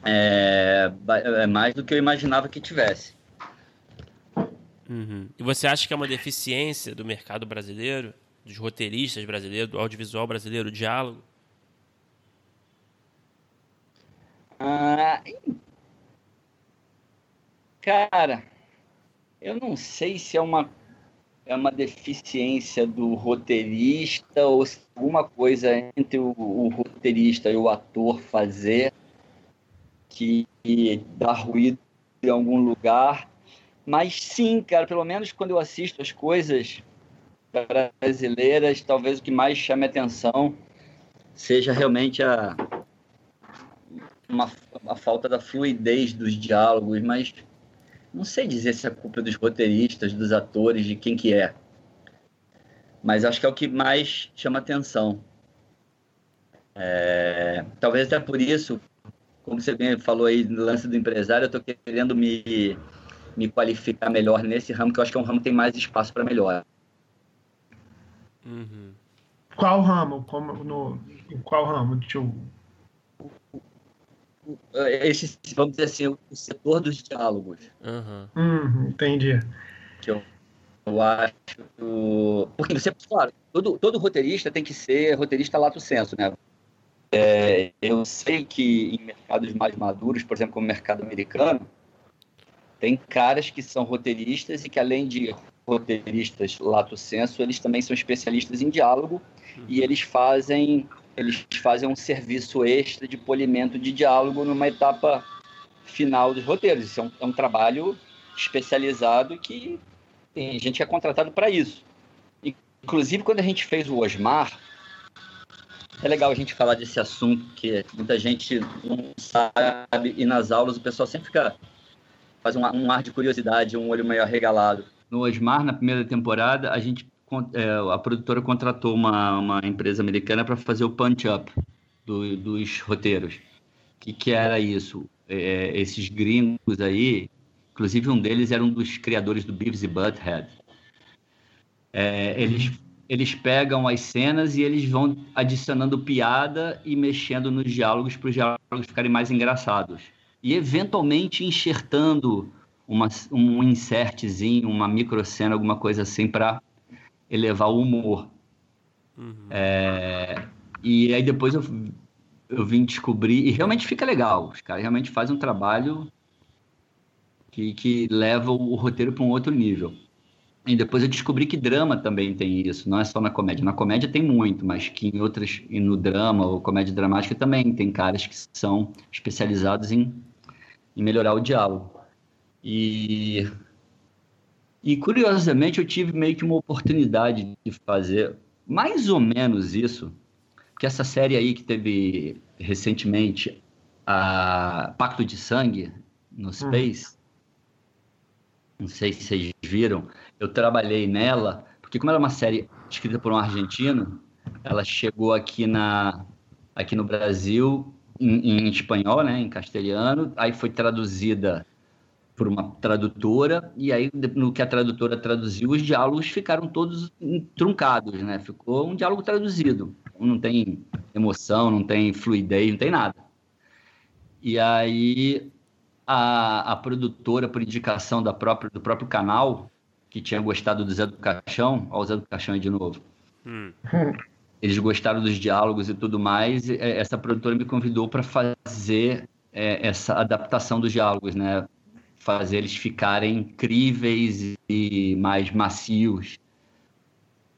[SPEAKER 2] É, é mais do que eu imaginava que tivesse.
[SPEAKER 3] Uhum. E você acha que é uma deficiência do mercado brasileiro, dos roteiristas brasileiros, do audiovisual brasileiro, o diálogo?
[SPEAKER 2] Ah, cara, eu não sei se é uma é uma deficiência do roteirista ou se alguma coisa entre o, o roteirista e o ator fazer que, que dá ruído em algum lugar. Mas sim, cara, pelo menos quando eu assisto as coisas brasileiras, talvez o que mais chame atenção seja realmente a, uma, a falta da fluidez dos diálogos, mas não sei dizer se é culpa dos roteiristas, dos atores, de quem que é. Mas acho que é o que mais chama atenção. É, talvez até por isso, como você bem falou aí no lance do empresário, eu estou querendo me, me qualificar melhor nesse ramo, que eu acho que é um ramo que tem mais espaço para melhor.
[SPEAKER 1] Uhum. Qual ramo? Como, no, qual ramo? Deixa eu
[SPEAKER 2] esse, vamos dizer assim, o setor dos diálogos.
[SPEAKER 1] Uhum. Uhum, entendi.
[SPEAKER 2] Que eu, eu acho. Porque você, claro, todo, todo roteirista tem que ser roteirista lato senso, né? É, eu sei que em mercados mais maduros, por exemplo, como o mercado americano, tem caras que são roteiristas e que, além de roteiristas lato senso, eles também são especialistas em diálogo uhum. e eles fazem eles fazem um serviço extra de polimento de diálogo numa etapa final dos roteiros. Isso é um, é um trabalho especializado que tem gente que é contratado para isso. Inclusive, quando a gente fez o Osmar, é legal a gente falar desse assunto que muita gente não sabe e nas aulas o pessoal sempre fica faz um, um ar de curiosidade, um olho meio arregalado. No Osmar, na primeira temporada, a gente a produtora contratou uma, uma empresa americana para fazer o punch-up do, dos roteiros. O que, que era isso? É, esses gringos aí, inclusive um deles era um dos criadores do Beavis e Butthead. É, eles, eles pegam as cenas e eles vão adicionando piada e mexendo nos diálogos para os diálogos ficarem mais engraçados. E eventualmente enxertando uma, um insertzinho, uma microcena, alguma coisa assim para elevar o humor. Uhum. É, e aí depois eu, eu vim descobrir, e realmente fica legal. Os caras realmente fazem um trabalho que, que leva o roteiro para um outro nível. E depois eu descobri que drama também tem isso, não é só na comédia. Na comédia tem muito, mas que em outras, e no drama ou comédia dramática também tem caras que são especializados em, em melhorar o diálogo. E e curiosamente eu tive meio que uma oportunidade de fazer mais ou menos isso, que essa série aí que teve recentemente a Pacto de Sangue no hum. Space, não sei se vocês viram, eu trabalhei nela, porque como ela é uma série escrita por um argentino, ela chegou aqui na aqui no Brasil em, em espanhol, né, em castelhano, aí foi traduzida por uma tradutora, e aí no que a tradutora traduziu, os diálogos ficaram todos truncados, né? Ficou um diálogo traduzido. Não tem emoção, não tem fluidez, não tem nada. E aí a, a produtora, por indicação da própria, do próprio canal, que tinha gostado do Zé do Caixão, ó o Zé do Caixão aí de novo. Hum. eles gostaram dos diálogos e tudo mais. E, essa produtora me convidou para fazer é, essa adaptação dos diálogos, né? Fazer eles ficarem incríveis e mais macios,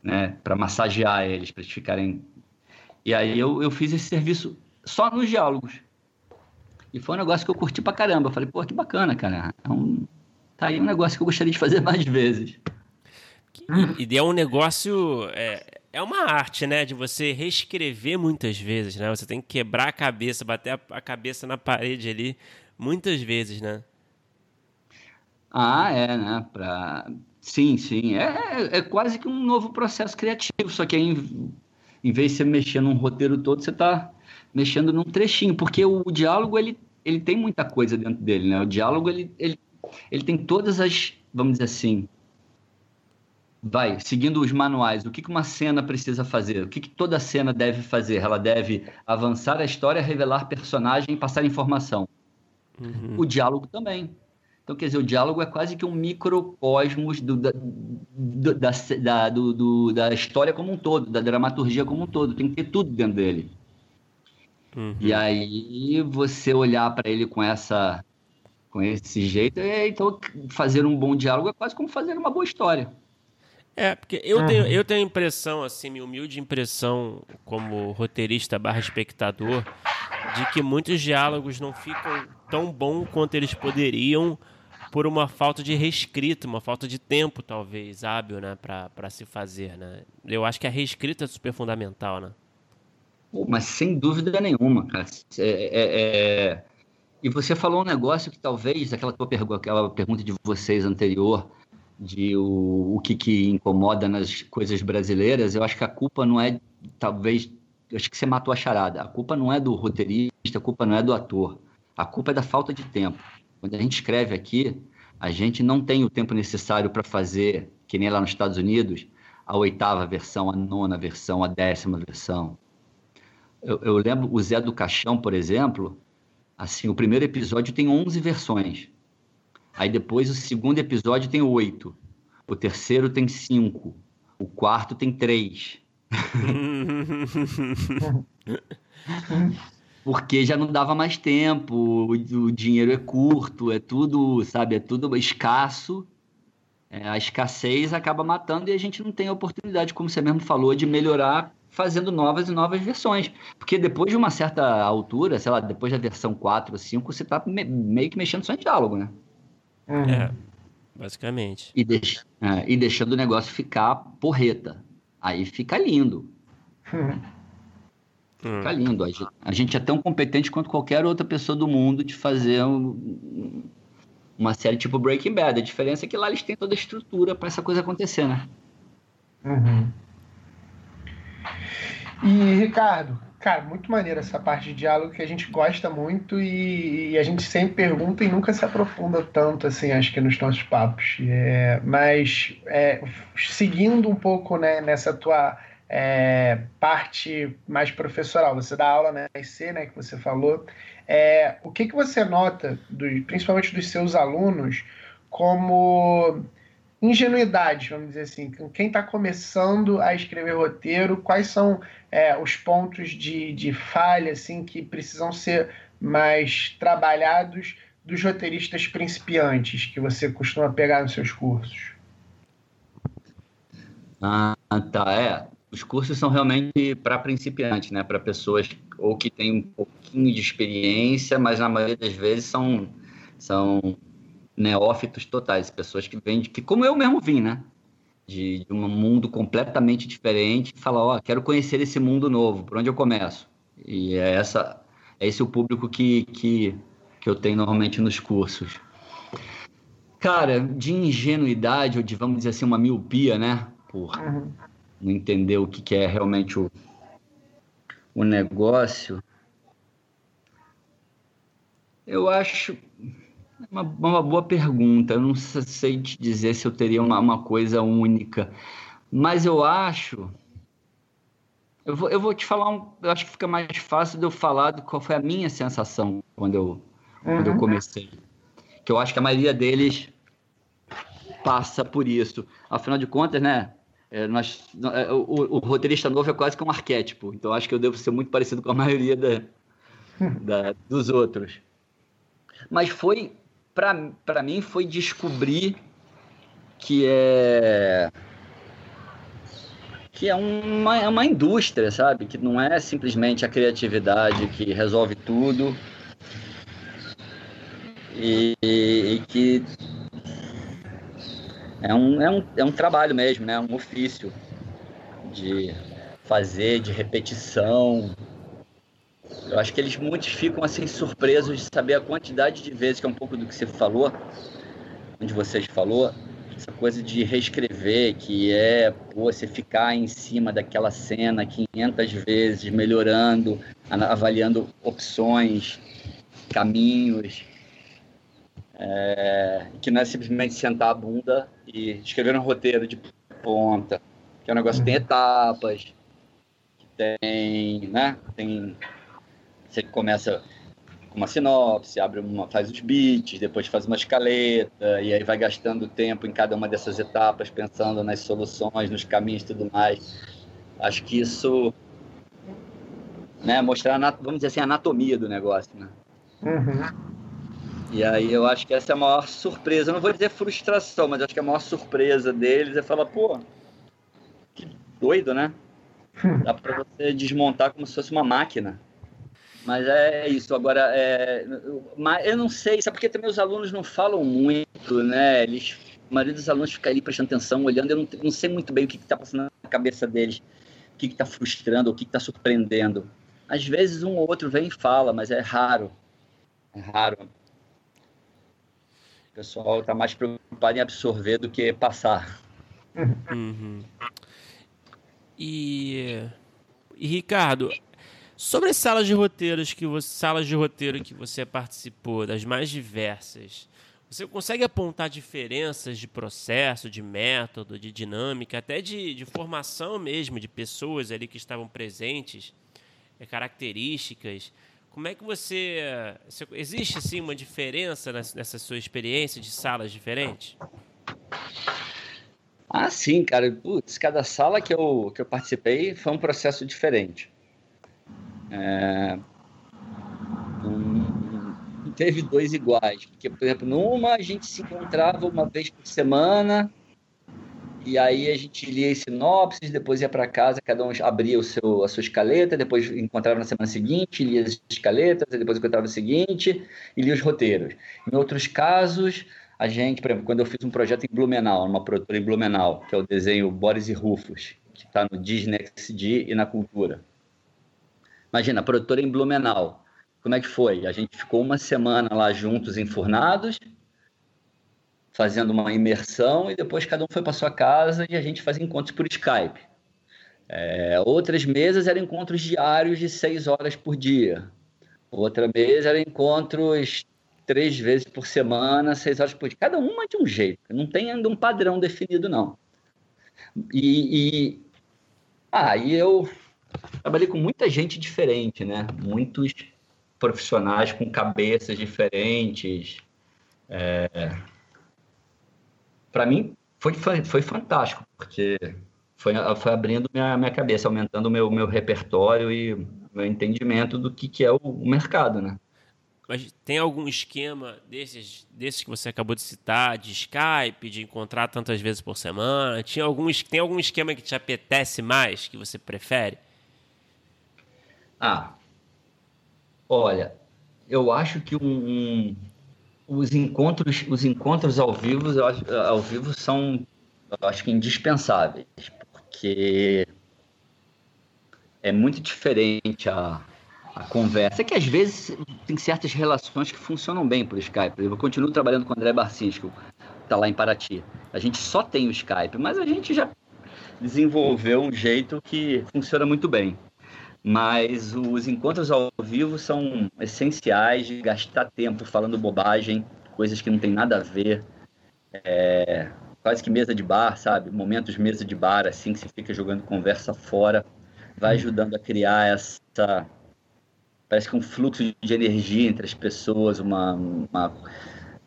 [SPEAKER 2] né? Para massagear eles, para eles ficarem. E aí eu, eu fiz esse serviço só nos diálogos. E foi um negócio que eu curti pra caramba. Eu falei, pô, que bacana, cara. É um... Tá aí um negócio que eu gostaria de fazer mais vezes.
[SPEAKER 3] E é um negócio. É, é uma arte, né? De você reescrever muitas vezes, né? Você tem que quebrar a cabeça, bater a, a cabeça na parede ali muitas vezes, né?
[SPEAKER 2] Ah, é, né? Pra... Sim, sim. É, é quase que um novo processo criativo, só que aí, em, em vez de você mexer num roteiro todo, você está mexendo num trechinho, porque o, o, diálogo, ele, ele tem muita coisa dentro dele, né? O diálogo, ele, ele, ele tem todas as, vamos dizer assim, vai, seguindo os manuais, o que, que uma cena precisa fazer? O que, que toda cena deve fazer? Ela deve avançar a história, revelar personagem e passar informação. Uhum. O diálogo também. Então, quer dizer, o diálogo é quase que um microcosmos do, da, do, da, da, do, do, da história como um todo, da dramaturgia como um todo. Tem que ter tudo dentro dele. Uhum. E aí, você olhar para ele com essa com esse jeito, é, então fazer um bom diálogo é quase como fazer uma boa história.
[SPEAKER 3] É, porque eu, uhum. tenho, eu tenho a impressão, assim, minha humilde impressão como roteirista barra espectador, de que muitos diálogos não ficam tão bons quanto eles poderiam por uma falta de reescrita, uma falta de tempo, talvez, hábil, né, para se fazer, né? Eu acho que a reescrita é super fundamental, né?
[SPEAKER 2] Pô, mas sem dúvida nenhuma, cara. É, é, é... E você falou um negócio que talvez, aquela, tua pergu aquela pergunta de vocês anterior, de o, o que, que incomoda nas coisas brasileiras, eu acho que a culpa não é, talvez, acho que você matou a charada. A culpa não é do roteirista, a culpa não é do ator. A culpa é da falta de tempo. Quando a gente escreve aqui, a gente não tem o tempo necessário para fazer, que nem lá nos Estados Unidos, a oitava versão, a nona versão, a décima versão. Eu, eu lembro o Zé do Caixão, por exemplo, assim, o primeiro episódio tem 11 versões. Aí depois o segundo episódio tem oito. O terceiro tem cinco. O quarto tem três. Porque já não dava mais tempo, o, dinheiro é curto, é tudo, sabe, é tudo escasso. É, a escassez acaba matando e a gente não tem a oportunidade, como você mesmo falou, de melhorar fazendo novas e novas versões. Porque depois de uma certa altura, sei lá, depois da versão 4 ou 5, você está me meio que mexendo só em diálogo, né?
[SPEAKER 3] Uhum. É, basicamente.
[SPEAKER 2] E, deix, é, e deixando o negócio ficar porreta. Aí fica lindo. Uhum. Fica lindo. A gente, a gente, é tão competente quanto qualquer outra pessoa do mundo de fazer um, uma série tipo Breaking Bad. A diferença é que lá eles têm toda a estrutura para essa coisa acontecer, né?
[SPEAKER 1] Uhum. E, Ricardo, Cara, muito maneiro essa parte de diálogo que a gente gosta muito e, e, a gente sempre pergunta e nunca se aprofunda tanto, assim, acho que nos nossos papos. É, mas é, seguindo um pouco né, nessa tua é, parte mais professoral, você dá aula na IC, né, que você falou, é, o que, que você nota, do, principalmente dos seus alunos, como ingenuidade, vamos dizer assim, quem está começando a escrever roteiro, quais são é, os pontos de, de falha assim que precisam ser mais trabalhados dos roteiristas principiantes que você costuma pegar nos seus cursos?
[SPEAKER 2] Ah, tá. É, os cursos são realmente para principiantes, né? Para pessoas ou que têm um pouquinho de experiência, mas na maioria das vezes são são neófitos totais, pessoas que vêm, que como eu mesmo vim, né? De, de um mundo completamente diferente, falar, ó, oh, quero conhecer esse mundo novo, por onde eu começo? E é essa, é esse o público que, que, que eu tenho normalmente nos cursos. Cara, de ingenuidade, ou de, vamos dizer assim, uma miopia, né? Por uhum. Não entender o que, que é realmente o, o negócio. Eu acho, uma, uma boa pergunta. Eu não sei te dizer se eu teria uma, uma coisa única, mas eu acho. Eu vou, eu vou te falar um. Eu acho que fica mais fácil de eu falar do qual foi a minha sensação quando eu, uhum. quando eu uhum. comecei. Que eu acho que a maioria deles passa por isso. Afinal de contas, né? É, nós, é, o, o, roteirista novo é quase que um arquétipo, então acho que eu devo ser muito parecido com a maioria da, da dos outros. Mas foi, para mim, foi descobrir que é que é uma, é uma indústria, sabe? Que não é simplesmente a criatividade que resolve tudo e, e que é um, é, um, é um trabalho mesmo, né? Um ofício de fazer, de repetição. Eu acho que eles muitos ficam assim surpresos de saber a quantidade de vezes, que é um pouco do que você falou, onde vocês falou, essa coisa de reescrever, que é pô, você ficar em cima daquela cena 500 vezes, melhorando, avaliando opções, caminhos. É, que não é simplesmente sentar a bunda e escrever um roteiro de ponta, que é um negócio que tem etapas, que tem, né? Tem, você começa uma sinopse, abre uma, faz os beats, depois faz uma escaleta, e aí vai gastando tempo em cada uma dessas etapas, pensando nas soluções, nos caminhos e tudo mais. Acho que isso, né, mostrar, vamos dizer assim, a anatomia do negócio, né? Uhum. E aí eu acho que essa é a maior surpresa. Eu não vou dizer frustração, mas acho que a maior surpresa deles é falar, pô, que doido, né? Dá pra você desmontar como se fosse uma máquina. Mas é isso. Agora, é, eu não sei, sabe porque também os alunos não falam muito, né? Eles, a maioria dos alunos fica ali prestando atenção, olhando. Eu não, não sei muito bem o que está passando na cabeça deles, o que está frustrando, o que está surpreendendo. Às vezes um ou outro vem e fala, mas é raro. É raro. O pessoal está mais preocupado em absorver do que passar.
[SPEAKER 3] Uhum. E, e Ricardo, Sobre as salas de roteiros que você, salas de roteiro que você participou, das mais diversas, você consegue apontar diferenças de processo, de método, de dinâmica, até de, de formação mesmo, de pessoas ali que estavam presentes, é, características? Como é que você. Existe assim uma diferença nessa sua experiência de salas diferentes?
[SPEAKER 2] Ah, sim, cara. Putz, cada sala que eu, que eu participei foi um processo diferente. É, não, teve dois iguais. Porque, por exemplo, numa a gente se encontrava uma vez por semana e aí a gente lia as sinopses, depois ia para casa, cada um abria o seu, a sua escaleta, depois encontrava na semana seguinte, lia as escaletas, depois encontrava no seguinte e lia os roteiros. Em outros casos, a gente, por exemplo, quando eu fiz um projeto em Blumenau, uma produtora em Blumenau, que é o desenho Boris e Rufus, que está no Disney XD e na Cultura. Imagina, a produtora em Blumenau. Como é que foi? A gente ficou uma semana lá juntos, enfurnados, fazendo uma imersão, e depois cada um foi para sua casa e a gente fazia encontros por Skype. É, outras mesas eram encontros diários de seis horas por dia. Outra mesa era encontros três vezes por semana, seis horas por dia. Cada uma de um jeito. Não tem ainda um padrão definido, não. E, e... Ah, eu trabalhei com muita gente diferente, né? Muitos profissionais com cabeças diferentes. É... Para mim foi, foi, fantástico, porque foi, foi abrindo minha, minha cabeça, aumentando o meu, meu repertório e meu entendimento do que, que é o, o mercado, né?
[SPEAKER 3] Mas tem algum esquema desses, desses que você acabou de citar, de Skype, de encontrar tantas vezes por semana? Tinha algum, tem algum esquema que te apetece mais, que você prefere?
[SPEAKER 2] Ah, olha, eu acho que um, um, os encontros, os encontros ao vivo, ao vivo são, acho que indispensáveis, porque é muito diferente a, a conversa. É que às vezes tem certas relações que funcionam bem por Skype. Eu continuo trabalhando com o André Barcinski, que está lá em Paraty. A gente só tem o Skype, mas a gente já desenvolveu um jeito que funciona muito bem mas os encontros ao vivo são essenciais de gastar tempo falando bobagem, coisas que não tem nada a ver. É, quase que mesa de bar, sabe? Momentos mesa de bar, assim, que você fica jogando conversa fora, vai ajudando a criar essa. Parece que um fluxo de energia entre as pessoas, uma, uma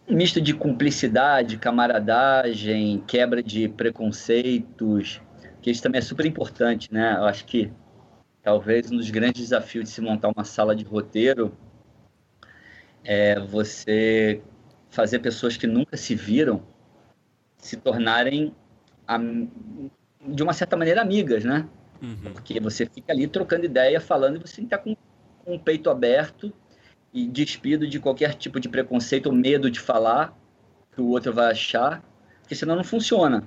[SPEAKER 2] um misto de cumplicidade, camaradagem, quebra de preconceitos, porque isso também é super importante, né? Eu acho que talvez um dos grandes desafios de se montar uma sala de roteiro é você fazer pessoas que nunca se viram se tornarem, de uma certa maneira, amigas, né? Uhum. Porque você fica ali trocando ideia, falando, e você está com, com o peito aberto e despido de qualquer tipo de preconceito ou medo de falar que o outro vai achar, porque senão não funciona.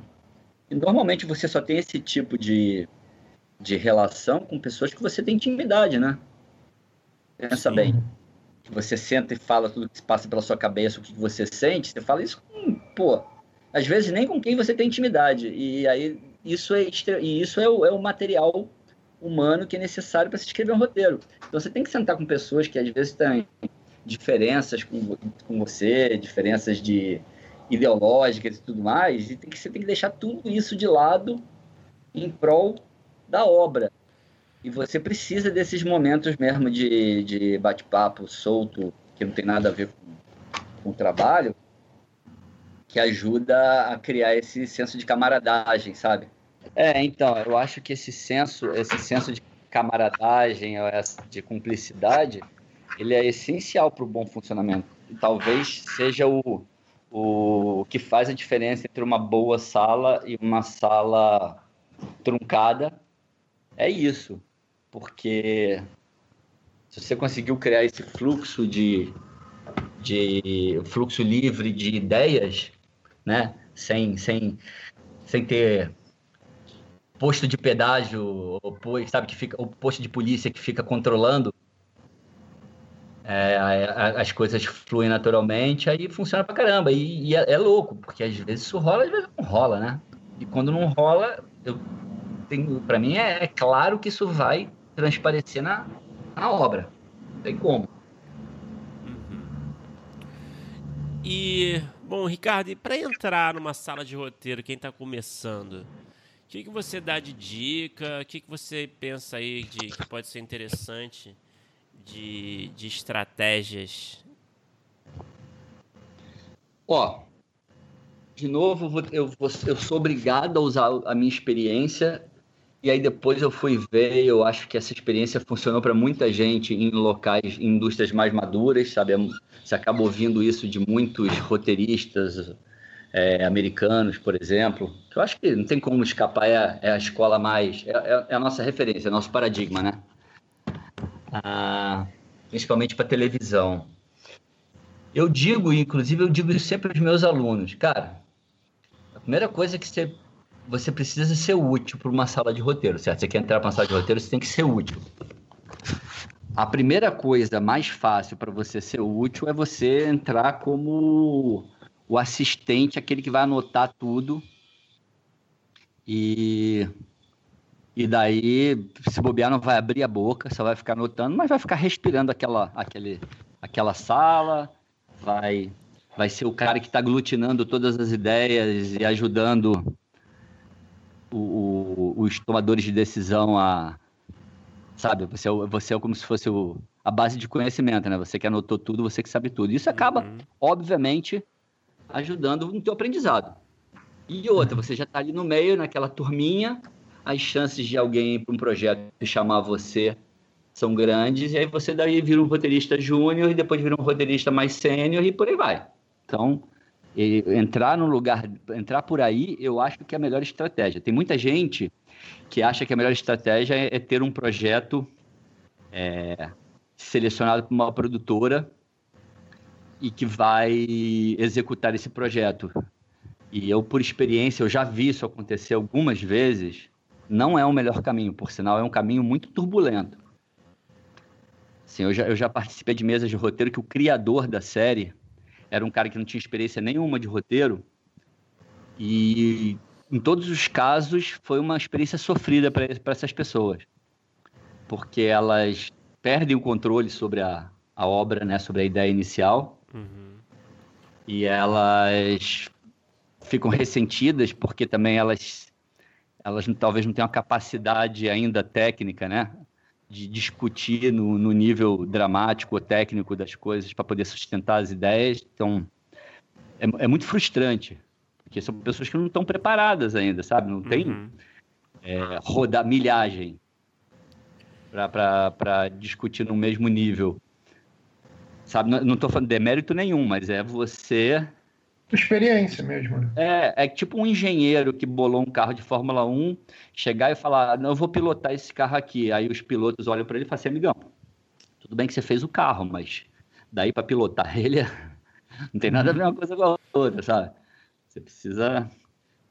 [SPEAKER 2] E normalmente você só tem esse tipo de, de relação com pessoas que você tem intimidade, né? Pensa Sim. bem. Você senta e fala tudo que se passa pela sua cabeça, o que você sente, você fala isso com, pô, às vezes nem com quem você tem intimidade. E aí isso é, e isso é o, é o material humano que é necessário para se escrever um roteiro. Então você tem que sentar com pessoas que às vezes têm diferenças com, com você, diferenças de ideológicas e tudo mais, e tem que, você tem que deixar tudo isso de lado em prol da obra. E você precisa desses momentos mesmo de, de bate-papo solto, que não tem nada a ver com, com o trabalho, que ajuda a criar esse senso de camaradagem, sabe? É, então, eu acho que esse senso, esse senso de camaradagem, de cumplicidade, ele é essencial para o bom funcionamento. E talvez seja o, o que faz a diferença entre uma boa sala e uma sala truncada. É isso, porque se você conseguiu criar esse fluxo de, de fluxo livre de ideias, né? Sem, sem, sem ter posto de pedágio, ou, sabe, que fica, o posto de polícia que fica controlando é, as coisas fluem naturalmente, aí funciona pra caramba. E, e é, é, louco, porque às vezes isso rola, às vezes não rola, né? E quando não rola, eu pra mim é, é claro que isso vai transparecer na, na obra. Não tem como.
[SPEAKER 3] Uhum. E Bom, Ricardo, e para entrar numa sala de roteiro, quem está começando, o que, que você dá de dica? O que, que você pensa aí de que pode ser interessante de, de estratégias?
[SPEAKER 2] Ó, de novo, eu, eu sou obrigado a usar a minha experiência e aí depois eu fui ver, eu acho que essa experiência funcionou para muita gente em locais, em indústrias mais maduras, sabe? Você acaba ouvindo isso de muitos roteiristas é, americanos, por exemplo, eu acho que não tem como escapar, é, é a escola mais, é, é, é, a nossa referência, é nosso paradigma, né? Ah, principalmente para televisão. Eu digo, inclusive, eu digo isso sempre aos meus alunos, cara, a primeira coisa que você você precisa ser útil para uma sala de roteiro, certo? Você quer entrar para uma sala de roteiro, você tem que ser útil. A primeira coisa mais fácil para você ser útil é você entrar como o assistente, aquele que vai anotar tudo. E, e daí, se bobear, não vai abrir a boca, só vai ficar anotando, mas vai ficar respirando aquela, aquele, aquela sala, vai, vai ser o cara que está aglutinando todas as ideias e ajudando o, o, os tomadores de decisão a. Sabe, você é, você é como se fosse o, a base de conhecimento, né? Você que anotou tudo, você que sabe tudo. Isso acaba, uhum. obviamente, ajudando no teu aprendizado. E outra, você já está ali no meio, naquela turminha, as chances de alguém para um projeto chamar você são grandes, e aí você daí vira um roteirista júnior e depois vira um roteirista mais sênior e por aí vai. Então, e entrar no lugar, entrar por aí, eu acho que é a melhor estratégia. Tem muita gente que acha que a melhor estratégia é, ter um projeto é, selecionado por uma produtora e que vai executar esse projeto. E eu, por experiência, eu já vi isso acontecer algumas vezes. Não é o melhor caminho, por sinal, é um caminho muito turbulento. Sim, eu já, eu já participei de mesas de roteiro que o criador da série era um cara que não tinha experiência nenhuma de roteiro. E em todos os casos foi uma experiência sofrida para essas pessoas. Porque elas perdem o controle sobre a, a obra, né, sobre a ideia inicial. Uhum. E elas ficam ressentidas porque também elas elas talvez não tenham a capacidade ainda técnica, né? De discutir no, no nível dramático ou técnico das coisas para poder sustentar as ideias. Então, é, é, muito frustrante, porque são pessoas que não estão preparadas ainda, sabe? Não tem. Uhum. é, rodar milhagem para discutir no mesmo nível. Sabe, não estou falando de mérito nenhum, mas é você
[SPEAKER 1] experiência mesmo. Né?
[SPEAKER 2] É, é tipo um engenheiro que bolou um carro de Fórmula 1, chegar e falar, não, eu vou pilotar esse carro aqui. Aí os pilotos olham para ele e falam assim, amigão, tudo bem que você fez o carro, mas daí para pilotar ele não tem nada a ver uma coisa com a outra, sabe? Você precisa...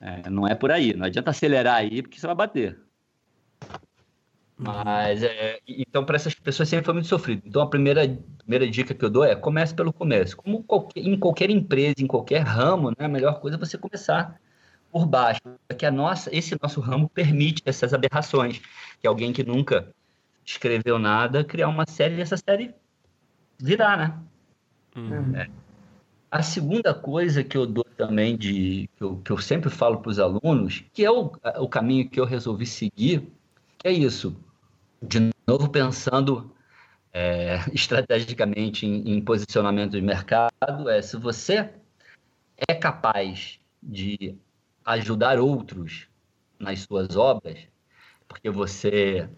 [SPEAKER 2] É, não é por aí, não adianta acelerar aí porque você vai bater. Mas, é, então, para essas pessoas sempre foi muito sofrido. Então, a primeira, primeira dica que eu dou é comece pelo começo. Como qualquer, em qualquer empresa, em qualquer ramo, né, a melhor coisa é você começar por baixo. Porque a nossa, esse nosso ramo permite essas aberrações. Que alguém que nunca escreveu nada, criar uma série e essa série virar, né? Uhum. É. A segunda coisa que eu dou também, de, que, eu, que eu sempre falo para os alunos, que é o, o caminho que eu resolvi seguir, é isso de novo pensando é, estrategicamente em, em, posicionamento de mercado, é se você é capaz de ajudar outros nas suas obras, porque você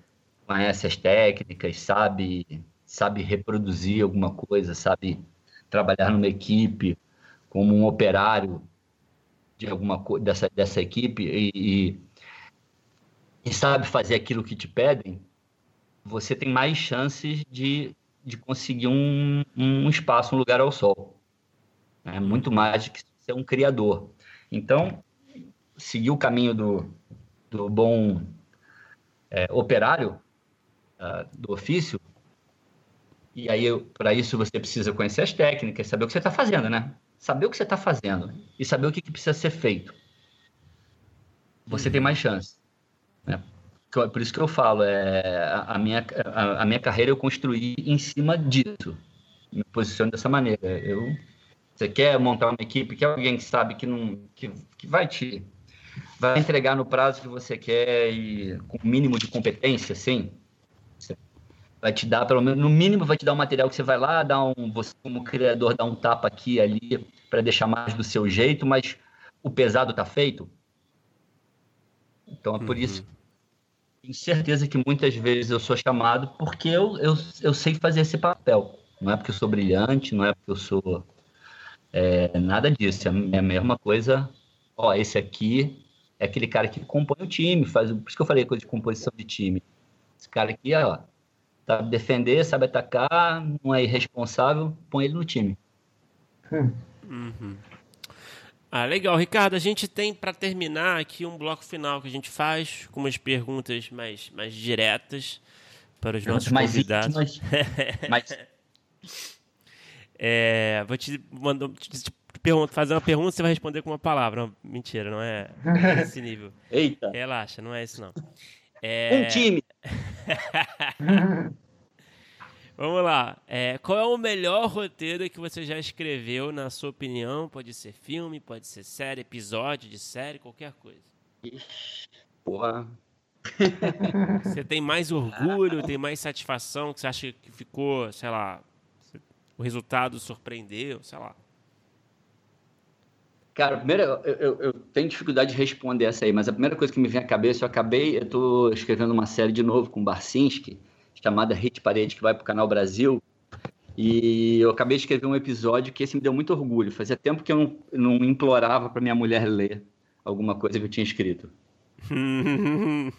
[SPEAKER 2] conhece as técnicas, sabe, sabe reproduzir alguma coisa, sabe trabalhar numa equipe como um operário de alguma dessa, dessa equipe e, e, e sabe fazer aquilo que te pedem, você tem mais chances de, de conseguir um, um espaço, um lugar ao sol. É muito mais do que ser um criador. Então, seguir o caminho do, do bom é, operário uh, do ofício, e aí para isso você precisa conhecer as técnicas, saber o que você está fazendo, né? Saber o que você está fazendo e saber o que, que precisa ser feito. Você tem mais chance. Né? Por isso que eu falo, é, a, minha, a, a, minha carreira eu construí em cima disso. Me posiciono dessa maneira. Eu, você quer montar uma equipe, quer alguém que sabe que, não, que, que vai te vai entregar no prazo que você quer e com o mínimo de competência, sim. Vai te dar, pelo menos, no mínimo, vai te dar um material que você vai lá, dar um, você como criador, dá um tapa aqui e ali para deixar mais do seu jeito, mas o pesado tá feito. Então é por uhum. isso tenho certeza que muitas vezes eu sou chamado porque eu, eu, eu sei fazer esse papel. Não é porque eu sou brilhante, não é porque eu sou é, nada disso. É a mesma coisa. Ó, esse aqui é aquele cara que compõe o time, faz. Por isso que eu falei coisa de composição de time. Esse cara aqui, ó, sabe defender, sabe atacar, não é irresponsável, põe ele no time.
[SPEAKER 3] Hum. Uhum. Ah, legal, Ricardo. A gente tem para terminar aqui um bloco final que a gente faz com umas perguntas mais, mais diretas para os nossos mais convidados. mais... é, vou te mandar te, fazer uma pergunta, você vai responder com uma palavra. Não, mentira, não é esse nível.
[SPEAKER 2] Eita.
[SPEAKER 3] Relaxa, não é isso não.
[SPEAKER 2] É... Um time.
[SPEAKER 3] Vamos lá. É, qual é o melhor roteiro que você já escreveu, na sua opinião? Pode ser filme, pode ser série, episódio de série, qualquer coisa.
[SPEAKER 2] Ixi, porra.
[SPEAKER 3] Você tem mais orgulho, tem mais satisfação, que você acha que ficou, sei lá, o resultado surpreendeu, sei lá.
[SPEAKER 2] Cara, primeiro, eu, eu, eu, tenho dificuldade de responder essa aí, mas a primeira coisa que me vem à cabeça, eu acabei, eu tô escrevendo uma série de novo com o Barcinski, chamada Hit Parede, que vai para o Canal Brasil. E eu acabei de escrever um episódio que esse me deu muito orgulho. Fazia tempo que eu não, não implorava para minha mulher ler alguma coisa que eu tinha escrito.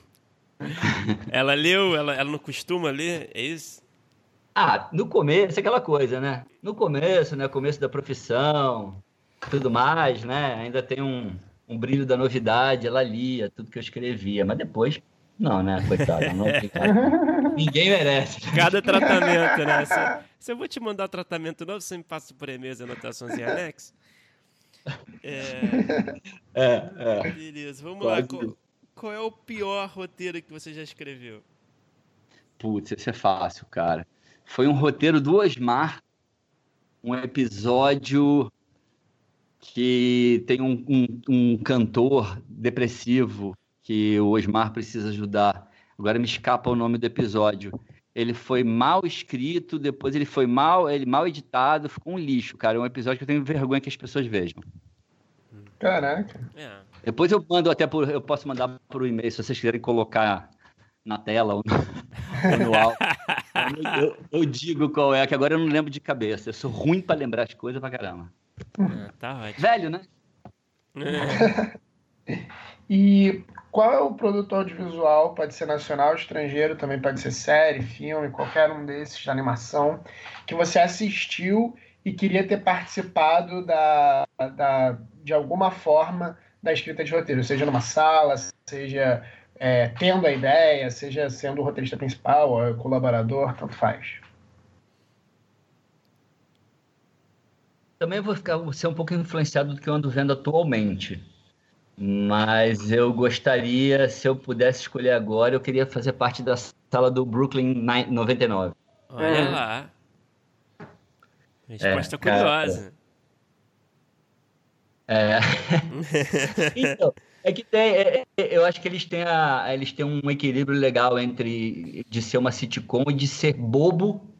[SPEAKER 3] ela leu? Ela, ela não costuma ler? É isso?
[SPEAKER 2] Ah, no começo, aquela coisa, né? No começo, né? Começo da profissão, tudo mais, né? Ainda tem um, um brilho da novidade. Ela lia tudo que eu escrevia, mas depois não, né? Coitado. Não, Ninguém merece.
[SPEAKER 3] Cada tratamento, né? Se, se, eu vou te mandar tratamento novo, você me passa por e-mail as anotações em anexo?
[SPEAKER 2] É... é, é.
[SPEAKER 3] Beleza, vamos Pode. lá. Qual, qual, é o pior roteiro que você já escreveu?
[SPEAKER 2] Putz, esse é fácil, cara. Foi um roteiro do Osmar, um episódio que tem um, um, um cantor depressivo que o Osmar precisa ajudar. Agora me escapa o nome do episódio. Ele foi mal escrito, depois ele foi mal, ele mal editado, ficou um lixo, cara. É um episódio que eu tenho vergonha que as pessoas vejam.
[SPEAKER 1] Caraca.
[SPEAKER 3] É.
[SPEAKER 2] Depois eu mando até por, eu posso mandar por e-mail se vocês quiserem colocar na tela ou no, ou no áudio. Eu, eu, digo qual é, que agora eu não lembro de cabeça. Eu sou ruim para lembrar as coisas pra caramba.
[SPEAKER 3] Ah, tá ótimo.
[SPEAKER 2] Velho, né?
[SPEAKER 1] É. e qual é o produto audiovisual? Pode ser nacional, estrangeiro, também pode ser série, filme, qualquer um desses de animação, que você assistiu e queria ter participado da, da, de alguma forma da escrita de roteiro, seja numa sala, seja é, tendo a ideia, seja sendo o roteirista principal, ou colaborador, tanto faz.
[SPEAKER 2] Também vou ficar vou ser um pouco influenciado do que eu ando vendo atualmente. Mas eu gostaria, se eu pudesse escolher agora, eu queria fazer parte da sala do Brooklyn 99.
[SPEAKER 3] Olha é. lá. Resposta é, curiosa.
[SPEAKER 2] É. então, é que tem, é, é, eu acho que eles têm, a, eles têm um equilíbrio legal entre de ser uma sitcom e de ser bobo.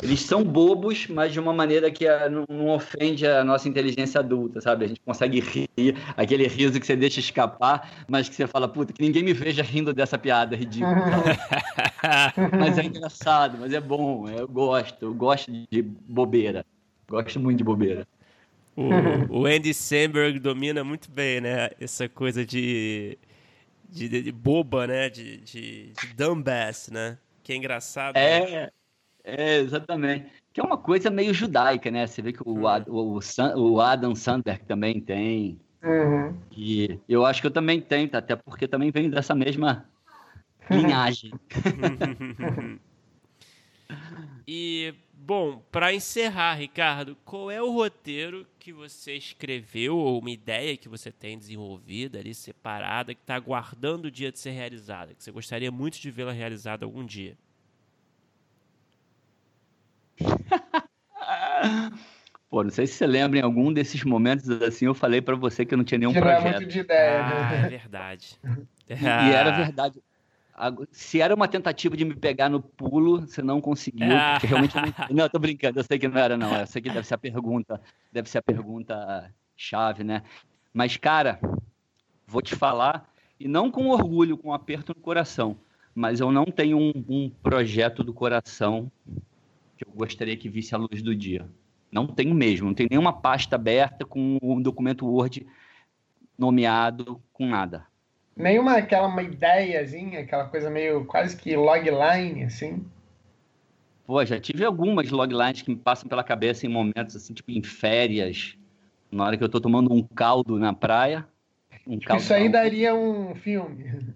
[SPEAKER 2] Eles são bobos, mas de uma maneira que a, não, não, ofende a nossa inteligência adulta, sabe? A gente consegue rir, aquele riso que você deixa escapar, mas que você fala, puta, que ninguém me veja rindo dessa piada ridícula. mas é engraçado, mas é bom, eu gosto, eu gosto de bobeira. Gosto muito de bobeira.
[SPEAKER 3] O, o Andy Samberg domina muito bem, né? Essa coisa de, de, de boba, né? De, de, de dumbass, né? Que é engraçado.
[SPEAKER 2] É, né? É, exatamente. Que é uma coisa meio judaica, né? Você vê que o, uhum. o, o, o Adam Sandberg também tem. Uhum. E eu acho que eu também tenho, até porque também venho dessa mesma linhagem.
[SPEAKER 3] e Bom, para encerrar, Ricardo, qual é o roteiro que você escreveu ou uma ideia que você tem desenvolvida ali, separada, que está aguardando o dia de ser realizada, que você gostaria muito de vê-la realizada algum dia?
[SPEAKER 2] Pô, não sei se você lembra em algum desses momentos assim, eu falei para você que eu não tinha nenhum que projeto. Não é muito
[SPEAKER 1] de ideia,
[SPEAKER 3] né? ah, né? é verdade.
[SPEAKER 2] e era verdade. Se era uma tentativa de me pegar no pulo, você não conseguiu, ah. porque realmente não... não, tô brincando, eu sei que não era não, eu sei que deve ser a pergunta, deve ser a pergunta chave, né? Mas cara, vou te falar e não com orgulho, com um aperto no coração, mas eu não tenho um, um projeto do coração que eu gostaria que visse a luz do dia. Não tenho mesmo, não tenho nenhuma pasta aberta com um documento Word nomeado com nada.
[SPEAKER 1] Nenhuma aquela uma ideiazinha, aquela coisa meio quase que logline, assim.
[SPEAKER 2] Pô, já tive algumas loglines que me passam pela cabeça em momentos assim, tipo em férias, na hora que eu tô tomando um caldo na praia. Um caldo
[SPEAKER 1] Isso aí daria um filme.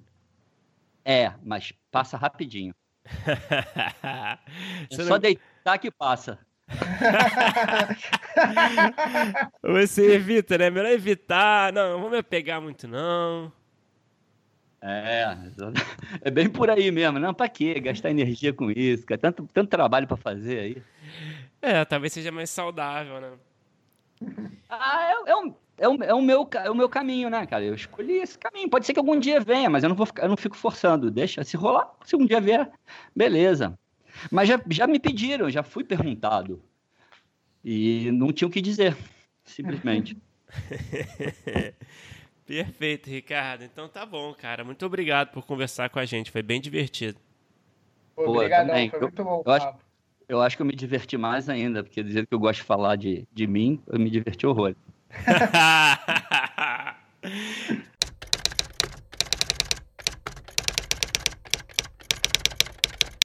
[SPEAKER 2] É, mas passa rapidinho. só deitar que passa.
[SPEAKER 3] Você evita, né? Melhor evitar. Não, não vou me pegar muito, não.
[SPEAKER 2] É, é bem por aí mesmo. Não, pra quê? Gastar energia com isso, cara. Tanto, tanto trabalho para fazer aí.
[SPEAKER 3] É, talvez seja mais saudável, né?
[SPEAKER 2] Ah, é, é, um, é, um, é, o meu, é o meu caminho, né, cara? Eu escolhi esse caminho. Pode ser que algum dia venha, mas eu não, vou ficar, eu não fico forçando. Deixa, se rolar, se um dia vier, beleza. Mas já, já me pediram, já fui perguntado. E não tinha o que dizer, simplesmente.
[SPEAKER 3] Perfeito, Ricardo. Então tá bom, cara. Muito obrigado por conversar com a gente. Foi bem divertido.
[SPEAKER 1] Obrigadão, foi muito bom.
[SPEAKER 2] Eu acho, eu acho que eu me diverti mais ainda, porque dizer que eu gosto de falar de, de mim, eu me diverti horror.